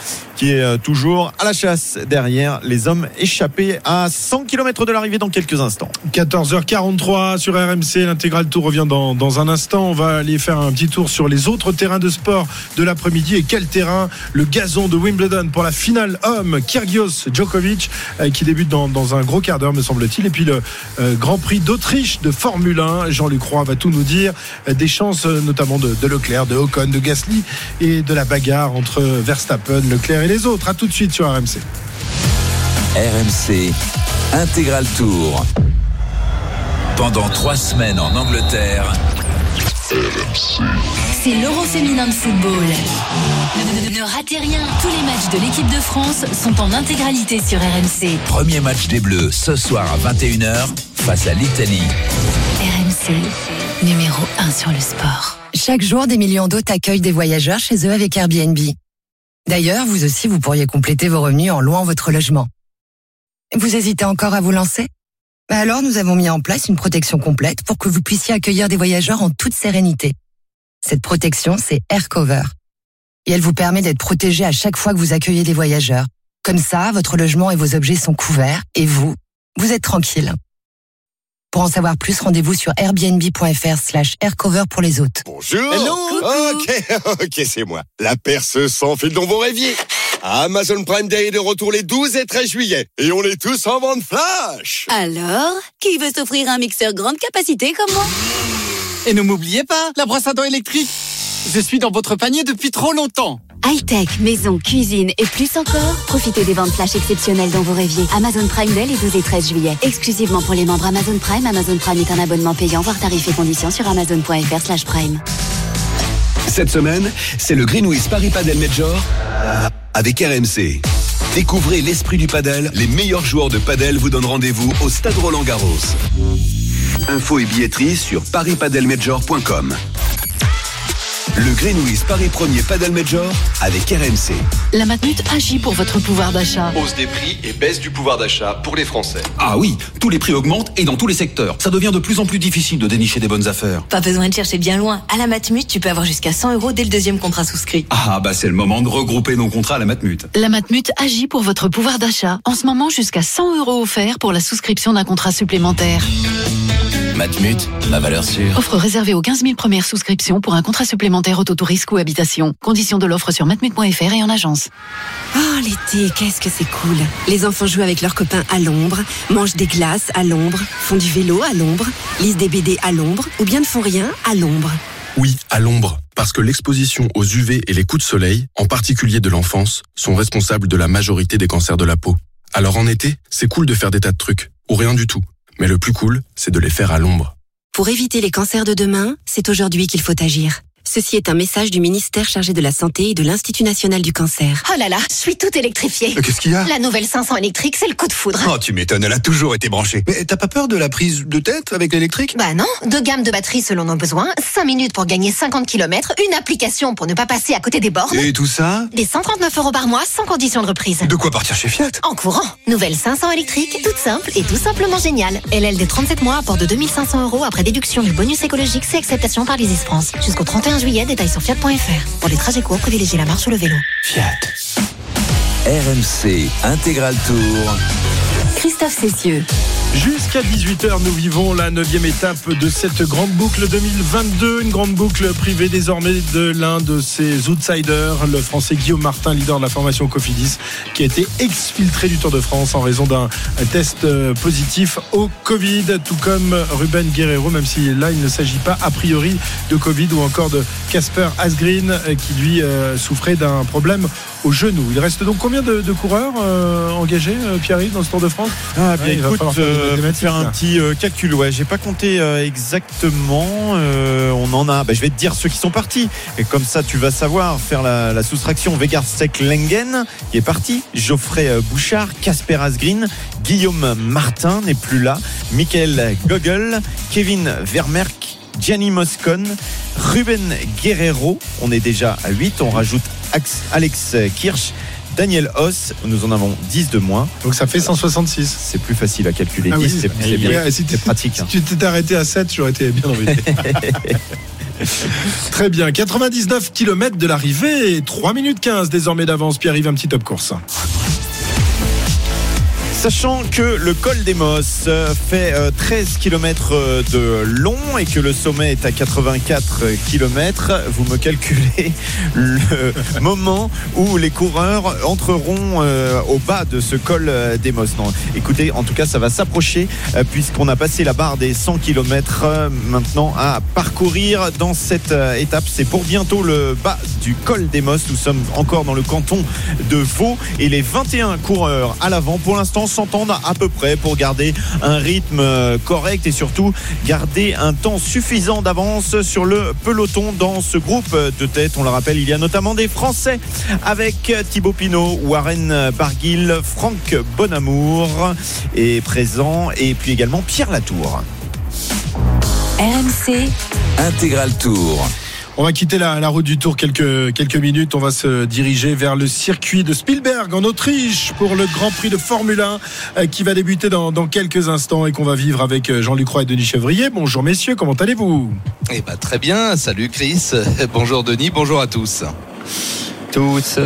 euh, toujours à la chasse derrière les hommes échappés à 100 km de l'arrivée dans quelques instants. 14h43 sur RMC, l'intégral tour revient dans, dans un instant. On va aller faire un petit tour sur les autres terrains de sport de l'après-midi. Et quel terrain Le gazon de Wimbledon pour la finale homme, Kyrgios Djokovic, euh, qui débute dans, dans un gros quart d'heure, me semble-t-il. Et puis le euh, Grand Prix d'Autriche de Formule 1. Jean-Luc Roy va tout nous dire. Des chances notamment de, Leclerc, de Ocon, de Gasly et de la bagarre entre Verstappen, Leclerc et les autres. À tout de suite sur RMC. RMC Intégral Tour. Pendant trois semaines en Angleterre, C'est l'Euro féminin de football. Ne, ne- ne ratez rien. Tous les matchs de l'équipe de France sont en intégralité sur RMC. premier match des Bleus ce soir à 21h face à l'Italie. RMC, numéro 1 sur le sport. Chaque jour, des millions d'hôtes accueillent des voyageurs chez eux avec Airbnb. D'ailleurs, vous aussi, vous pourriez compléter vos revenus en louant votre logement. Vous hésitez encore à vous lancer? Bah Alors, nous avons mis en place une protection complète pour que vous puissiez accueillir des voyageurs en toute sérénité. Cette protection, c'est AirCover. Et elle vous permet d'être protégé à chaque fois que vous accueillez des voyageurs. Comme ça, votre logement et vos objets sont couverts et vous, vous êtes tranquille. Pour en savoir plus, rendez-vous sur airbnb.fr slash aircover pour les hôtes. Bonjour Ok, *laughs* ok, c'est moi. La perce sans fil dans vos rêviers. Amazon Prime Day est de retour les 12 et 13 juillet. Et on est tous en vente flash Alors, qui veut s'offrir un mixeur grande capacité comme moi? Et ne m'oubliez pas, la brosse à dents électrique. Je suis dans votre panier depuis trop longtemps. High-tech, maison, cuisine et plus encore, profitez des ventes flash exceptionnelles dans vos rêviers. Amazon Prime Day les 12 et 13 juillet. Exclusivement pour les membres Amazon Prime. Amazon Prime est un abonnement payant, voire tarifs et conditions sur amazon.fr slash prime. Cette semaine, c'est le Greenwich Paris Padel Major avec RMC. Découvrez l'esprit du padel. Les meilleurs joueurs de padel vous donnent rendez-vous au Stade Roland Garros. Infos et billetterie sur parispadelmajor.com. Le Greenwich Paris Premier Padel Major avec RMC. La Matmut agit pour votre pouvoir d'achat. Hausse des prix et baisse du pouvoir d'achat pour les Français. Ah oui, tous les prix augmentent et dans tous les secteurs. Ça devient de plus en plus difficile de dénicher des bonnes affaires. Pas besoin de chercher bien loin. À la Matmut, tu peux avoir jusqu'à 100 euros dès le deuxième contrat souscrit. Ah bah c'est le moment de regrouper nos contrats à la Matmut. La Matmut agit pour votre pouvoir d'achat. En ce moment, jusqu'à 100 euros offerts pour la souscription d'un contrat supplémentaire. Matmut, la valeur sûre. Offre réservée aux 15 000 premières souscriptions pour un contrat supplémentaire autotourisme ou habitation. Conditions de l'offre sur matmut.fr et en agence. Oh, l'été, qu'est-ce que c'est cool. Les enfants jouent avec leurs copains à l'ombre, mangent des glaces à l'ombre, font du vélo à l'ombre, lisent des BD à l'ombre ou bien ne font rien à l'ombre. Oui, à l'ombre, parce que l'exposition aux UV et les coups de soleil, en particulier de l'enfance, sont responsables de la majorité des cancers de la peau. Alors en été, c'est cool de faire des tas de trucs, ou rien du tout. Mais le plus cool, c'est de les faire à l'ombre. Pour éviter les cancers de demain, c'est aujourd'hui qu'il faut agir. Ceci est un message du ministère chargé de la Santé et de l'Institut national du cancer. Oh là là, je suis toute électrifiée. Euh, Qu'est-ce qu'il y a? La nouvelle 500 électrique, c'est le coup de foudre. Oh, tu m'étonnes, elle a toujours été branchée. Mais t'as pas peur de la prise de tête avec l'électrique? Bah non, deux gammes de batterie selon nos besoins, 5 minutes pour gagner 50 km, une application pour ne pas passer à côté des bornes. Et tout ça? Des 139 euros par mois sans condition de reprise. De quoi partir chez Fiat? En courant. Nouvelle 500 électrique, toute simple et tout simplement géniale. LL des 37 mois, apport de 2500 euros après déduction du bonus écologique, c'est acceptation par l'Isis France. Jusqu'au 31 juillet, détail sur fiat.fr. Pour les trajets courts, privilégiez la marche ou le vélo. Fiat. RMC Intégral Tour. Christophe Cessieux. Jusqu'à 18h, nous vivons la neuvième étape de cette grande boucle 2022. Une grande boucle privée désormais de l'un de ses outsiders, le français Guillaume Martin, leader de la formation Cofidis, qui a été exfiltré du Tour de France en raison d'un test euh, positif au Covid, tout comme Ruben Guerrero, même si là, il ne s'agit pas a priori de Covid ou encore de Casper Asgreen, euh, qui lui euh, souffrait d'un problème au genou. Il reste donc combien de, de coureurs euh, engagés, euh, Pierre-Yves, dans ce Tour de France? Ah bien Ouais, il va écoute, faire euh, faire un petit euh, calcul. Ouais, j'ai pas compté euh, exactement. euh, on en a. bah, je vais te dire ceux qui sont partis. Et comme ça, tu vas savoir faire la, la soustraction. Vegard Sek Lengen qui est parti. Geoffrey Bouchard, Casper Asgreen, Guillaume Martin n'est plus là. Michael Gogol, Kevin Vermerck. Gianni Moscon, Ruben Guerrero, on est déjà à 8, on rajoute Alex Kirsch, Daniel Hoss, nous en avons 10 de moins. Donc ça fait 166. C'est plus facile à calculer. Ah 10, oui. c'est bien. Si c'est pratique. hein. Si tu t'étais arrêté à 7, j'aurais été bien embêté. *laughs* Très bien. 99 km de l'arrivée et 3 minutes 15 désormais d'avance. Pierre-Yves, un petit top course. Sachant que le col des Mosses euh, fait euh, 13 km de long et que le sommet est à 84 km, vous me calculez *laughs* le moment où les coureurs entreront euh, au bas de ce col euh, des Mosses. Non, écoutez, en tout cas, ça va s'approcher euh, puisqu'on a passé la barre des 100 km euh, maintenant à parcourir dans cette euh, étape. C'est pour bientôt le bas du col des Mosses. Nous sommes encore dans le canton de Vaud et les 21 coureurs à l'avant pour l'instant s'entendent à peu près pour garder un rythme euh, correct et surtout garder un temps suffisant d'avance sur le peloton dans ce groupe de tête. On le rappelle, il y a notamment des Français avec Thibaut Pinot, Warren Barguil, Franck Bonamour est présent et puis également Pierre Latour. RMC Intégral Tour. On va quitter la, la route du Tour quelques, quelques minutes. On va se diriger vers le circuit de Spielberg en Autriche pour le Grand Prix de Formule 1 euh, qui va débuter dans, dans quelques instants et qu'on va vivre avec euh, Jean-Luc Roy et Denis Chevrier. Bonjour messieurs, comment allez-vous? Eh ben, très bien, salut Chris, *laughs* bonjour Denis, bonjour à tous. Tous.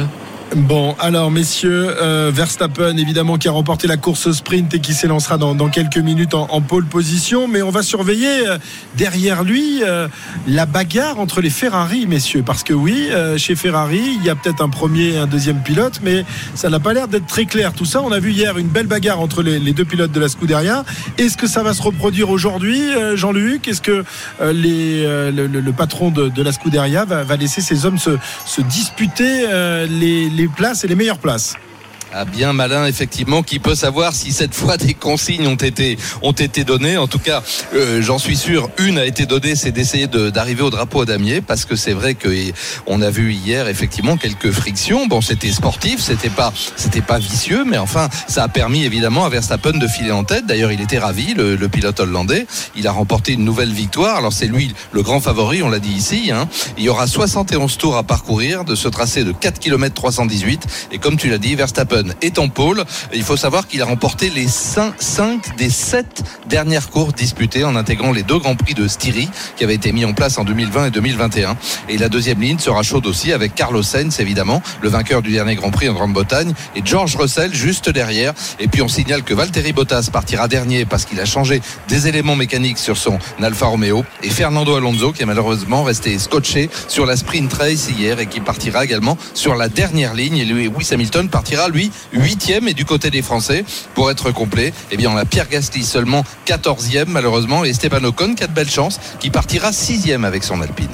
Bon, alors messieurs, euh, Verstappen évidemment qui a remporté la course sprint et qui s'élancera dans, dans quelques minutes en, en pole position, mais on va surveiller euh, derrière lui euh, la bagarre entre les Ferrari, messieurs, parce que oui, euh, chez Ferrari, il y a peut-être un premier et un deuxième pilote, mais ça n'a pas l'air d'être très clair tout ça. On a vu hier une belle bagarre entre les, les deux pilotes de la Scuderia. Est-ce que ça va se reproduire aujourd'hui, euh, Jean-Luc? Est-ce que euh, les, le, le- le patron de, de la Scuderia va, va laisser ses hommes se, se disputer les, les places et les meilleures places Ah, bien malin, effectivement, qui peut savoir si cette fois des consignes ont été, ont été données. En tout cas, euh, j'en suis sûr, une a été donnée, c'est d'essayer de- d'arriver au drapeau à damier, parce que c'est vrai que on a vu hier effectivement quelques frictions. Bon, c'était sportif, c'était pas, c'était pas vicieux, mais enfin, ça a permis évidemment à Verstappen de filer en tête. D'ailleurs, il était ravi, le, le pilote hollandais. Il a remporté une nouvelle victoire. Alors c'est lui le grand favori, on l'a dit ici. hein. Il y aura 71 tours à parcourir de ce tracé de 4 km 318. Et comme tu l'as dit, Verstappen est en pôle. Il faut savoir qu'il a remporté les 5, des 7 dernières courses disputées en intégrant les deux grands prix de Styrie qui avaient été mis en place en 2020 et 2021. Et la deuxième ligne sera chaude aussi avec Carlos Sainz évidemment, le vainqueur du dernier Grand Prix en Grande-Bretagne, et George Russell juste derrière. Et puis on signale que Valtteri Bottas partira dernier parce qu'il a changé des éléments mécaniques sur son Alfa Romeo. Et Fernando Alonso qui est malheureusement resté scotché sur la sprint race hier et qui partira également sur la dernière ligne. Et lui, Lewis Hamilton partira lui huitième et du côté des Français pour être complet. Eh bien on a Pierre Gasly seulement 14e malheureusement et Esteban Ocon qui a de belles chances qui partira sixième avec son Alpine.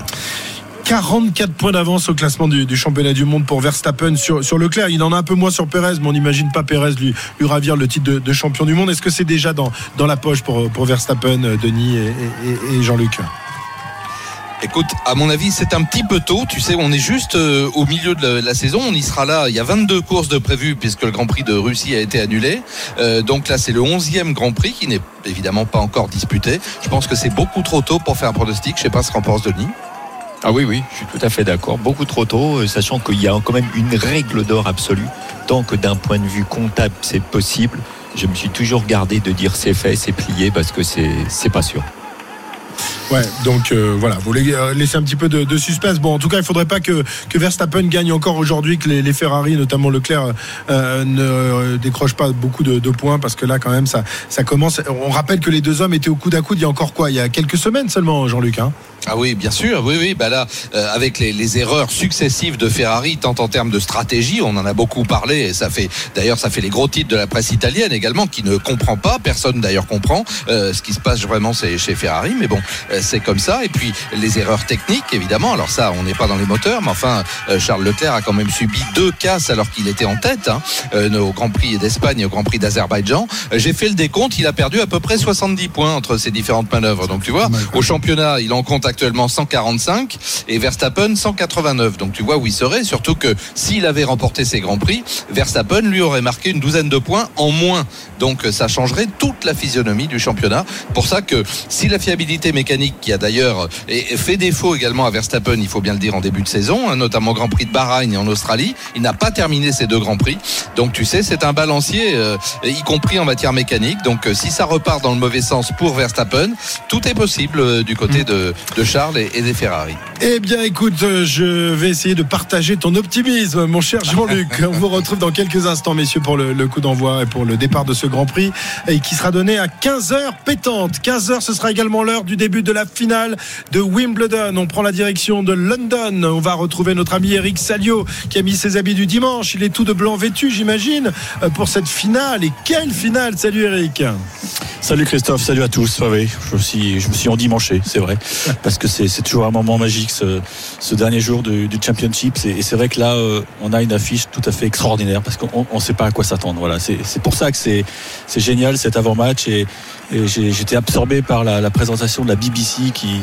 44 points d'avance au classement du, championnat du monde pour Verstappen sur, sur Leclerc. Il en a un peu moins sur Pérez, mais on n'imagine pas Pérez lui, ravir le titre de, champion du monde. Est-ce que c'est déjà dans, la poche pour, Verstappen, euh, Denis et Jean-Luc? Écoute, à mon avis, c'est un petit peu tôt. Tu sais, on est juste euh, au milieu de la, saison. On y sera là. Il y a 22 courses de prévues puisque le Grand Prix de Russie a été annulé. Euh, donc là, c'est le 11e Grand Prix qui n'est évidemment pas encore disputé. Je pense que c'est beaucoup trop tôt pour faire un pronostic. Je sais pas ce qu'en pense Denis. Ah oui, oui, je suis tout à fait d'accord. Beaucoup trop tôt, euh, sachant qu'il y a quand même une règle d'or absolue. Tant que d'un point de vue comptable, c'est possible, je me suis toujours gardé de dire c'est fait, c'est plié, parce que c'est pas sûr. Ouais, donc euh, voilà, vous euh, laisser un petit peu de, suspense. Bon, en tout cas, il faudrait pas que, Verstappen gagne encore aujourd'hui, que les, Ferrari, notamment Leclerc, euh, ne décrochent pas beaucoup de, points, parce que là, quand même, ça, ça commence. On rappelle que les deux hommes étaient au coude à coude il y a encore quoi? Il y a quelques semaines seulement, Jean-Luc. Hein? Ah oui, bien sûr, oui, oui. Bah là, euh, avec les, les erreurs successives de Ferrari, tant en termes de stratégie, on en a beaucoup parlé, et ça fait, d'ailleurs, ça fait les gros titres de la presse italienne également, qui ne comprend pas, personne d'ailleurs comprend euh, ce qui se passe vraiment chez Ferrari, mais bon, euh, c'est comme ça. Et puis les erreurs techniques, évidemment. Alors ça, on n'est pas dans les moteurs, mais enfin, euh, Charles Leclerc a quand même subi deux casses alors qu'il était en tête hein, euh, au Grand Prix d'Espagne et au Grand Prix d'Azerbaïdjan. Euh, J'ai fait le décompte, il a perdu à peu près 70 points entre ces différentes manœuvres. Donc tu vois, au championnat, il en compte actuellement 145 et Verstappen 189. Donc tu vois où il serait, surtout que s'il avait remporté ces Grands Prix, Verstappen lui aurait marqué une douzaine de points en moins. Donc ça changerait toute la physionomie du championnat. Pour ça que si la fiabilité mécanique, qui a d'ailleurs fait défaut également à Verstappen, il faut bien le dire en début de saison, hein, notamment au Grand Prix de Bahreïn et en Australie, il n'a pas terminé ces deux Grands Prix. Donc tu sais, c'est un balancier, euh, y compris en matière mécanique. Donc euh, si ça repart dans le mauvais sens pour Verstappen, tout est possible euh, du côté de, de Charles et, et des Ferrari. Eh bien, écoute, euh, je vais essayer de partager ton optimisme, mon cher Jean-Luc. *laughs* On vous retrouve dans quelques instants, messieurs, pour le, le coup d'envoi et pour le départ de ce Grand Prix, et qui sera donné à 15h pétante. 15h, ce sera également l'heure du début de la finale de Wimbledon. On prend la direction de London. On va retrouver notre ami Eric Salio, qui a mis ses habits du dimanche. Il est tout de blanc vêtu, j'imagine, euh, pour cette finale. Et quelle finale Salut Eric Salut Christophe, salut à tous. Ouais, ouais, je, me suis, je me suis endimanché, c'est vrai. Parce *laughs* que c'est toujours un moment magique ce, dernier jour du, Championship. Et, c'est vrai que là, euh, on a une affiche tout à fait extraordinaire parce qu'on ne sait pas à quoi s'attendre. Voilà, c'est pour ça que c'est génial cet avant-match. Et, j'étais absorbé par la présentation de la BBC qui,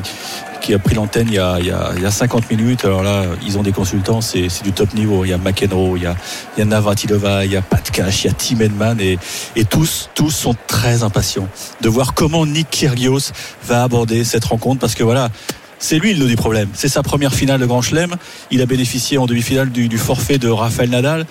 qui a pris l'antenne il, y a- il, il y a 50 minutes. Alors là, ils ont des consultants, c'est c'est du top niveau. Il y a McEnroe, il y a, il y a Navratilova, il y a Pat Cash, il y a Tim Edman et, et tous, tous sont très impatients de voir comment Nick Kyrgios va aborder cette rencontre parce que voilà. C'est lui le problème. C'est sa première finale de Grand Chelem. Il a bénéficié en demi-finale du, forfait de Rafael Nadal.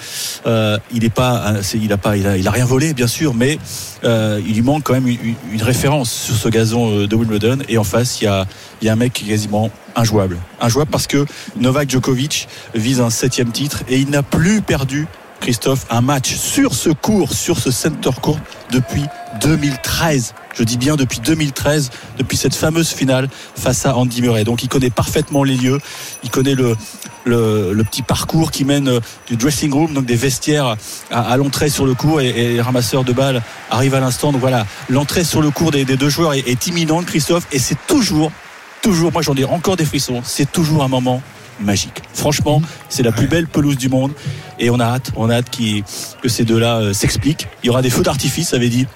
Euh, il est pas, il a pas, il a, rien volé bien sûr, mais euh, il lui manque quand même une, référence sur ce gazon euh, de Wimbledon. Et en face, il y a, un mec qui est quasiment injouable. Injouable parce que Novak Djokovic vise un septième titre et il n'a plus perdu. Christophe, un match sur ce court, sur ce center court depuis 2013. Je dis bien depuis 2013, depuis cette fameuse finale face à Andy Murray. Donc il connaît parfaitement les lieux, il connaît le, le, le petit parcours qui mène euh, du dressing room, donc des vestiaires à, à l'entrée sur le court et, et les ramasseurs de balles arrivent à l'instant. Donc voilà, l'entrée sur le court des, des deux joueurs est, est imminente, Christophe, et c'est toujours, toujours, moi j'en ai encore des frissons, c'est toujours un moment magique. Franchement, c'est la plus belle pelouse du monde et on a hâte, on a hâte que ces deux-là euh, s'expliquent. Il y aura des feux d'artifice, avait dit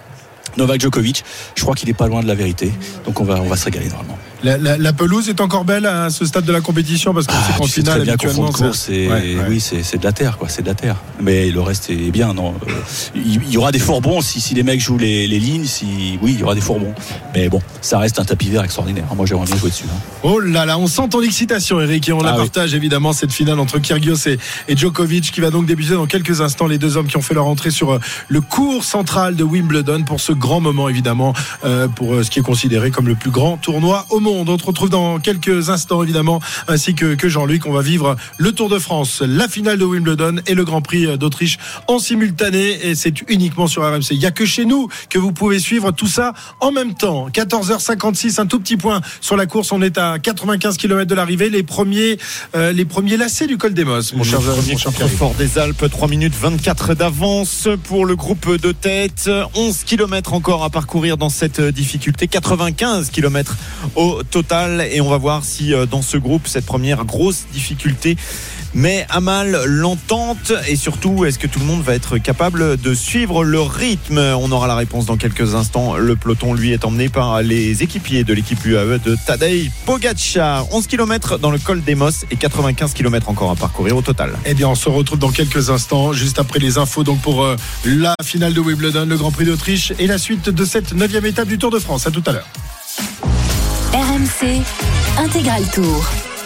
Novak Djokovic. Je crois qu'il n'est pas loin de la vérité, donc on va, on va se régaler normalement. La, la- la pelouse est encore belle à ce stade de la compétition parce qu'en Ah, finale bien qu'en fond habituellement c'est Ouais, ouais. oui, c'est c'est de la terre, quoi. C'est de la terre. Mais le reste est bien, non. Euh, Il il y aura des fourbons si, si les mecs jouent les, les lignes. Si oui, il y aura des fourbons. Mais bon, ça reste un tapis vert extraordinaire. Moi, j'aimerais bien jouer dessus. hein. Oh là là, on sent ton excitation, Eric, et on la Ah oui. partage évidemment cette finale entre Kyrgios et, et Djokovic qui va donc débuter dans quelques instants. Les deux hommes qui ont fait leur entrée sur euh, le cours central de Wimbledon pour ce grand moment évidemment, euh, pour ce qui est considéré comme le plus grand tournoi au monde. On te retrouve dans quelques instants évidemment, ainsi que, que Jean-Luc. On va vivre le Tour de France, la finale de Wimbledon et le Grand Prix euh, d'Autriche en simultané, et c'est uniquement sur RMC. Il n'y a que chez nous que vous pouvez suivre tout ça en même temps. 14h56, un tout petit point sur la course. On est à 95 km de l'arrivée. Les premiers, euh, les premiers lacets du col des Mosses, mon cher, premier mon cher Pierre. fort des Alpes, 3 minutes 24 d'avance pour le groupe de tête. 11 km encore à parcourir dans cette difficulté. 95 km au total. Et on va voir si euh, dans ce groupe, cette première grosse difficulté mais à mal l'entente et surtout, est-ce que tout le monde va être capable de suivre le rythme? On aura la réponse dans quelques instants. Le peloton, lui, est emmené par les équipiers de l'équipe UAE de Tadej Pogacar. 11 km dans le col d'Emos et 95 km encore à parcourir au total. Eh bien, on se retrouve dans quelques instants, juste après les infos donc pour euh, la finale de Wimbledon, le Grand Prix d'Autriche et la suite de cette neuvième étape du Tour de France. À tout à l'heure. RMC Intégral Tour.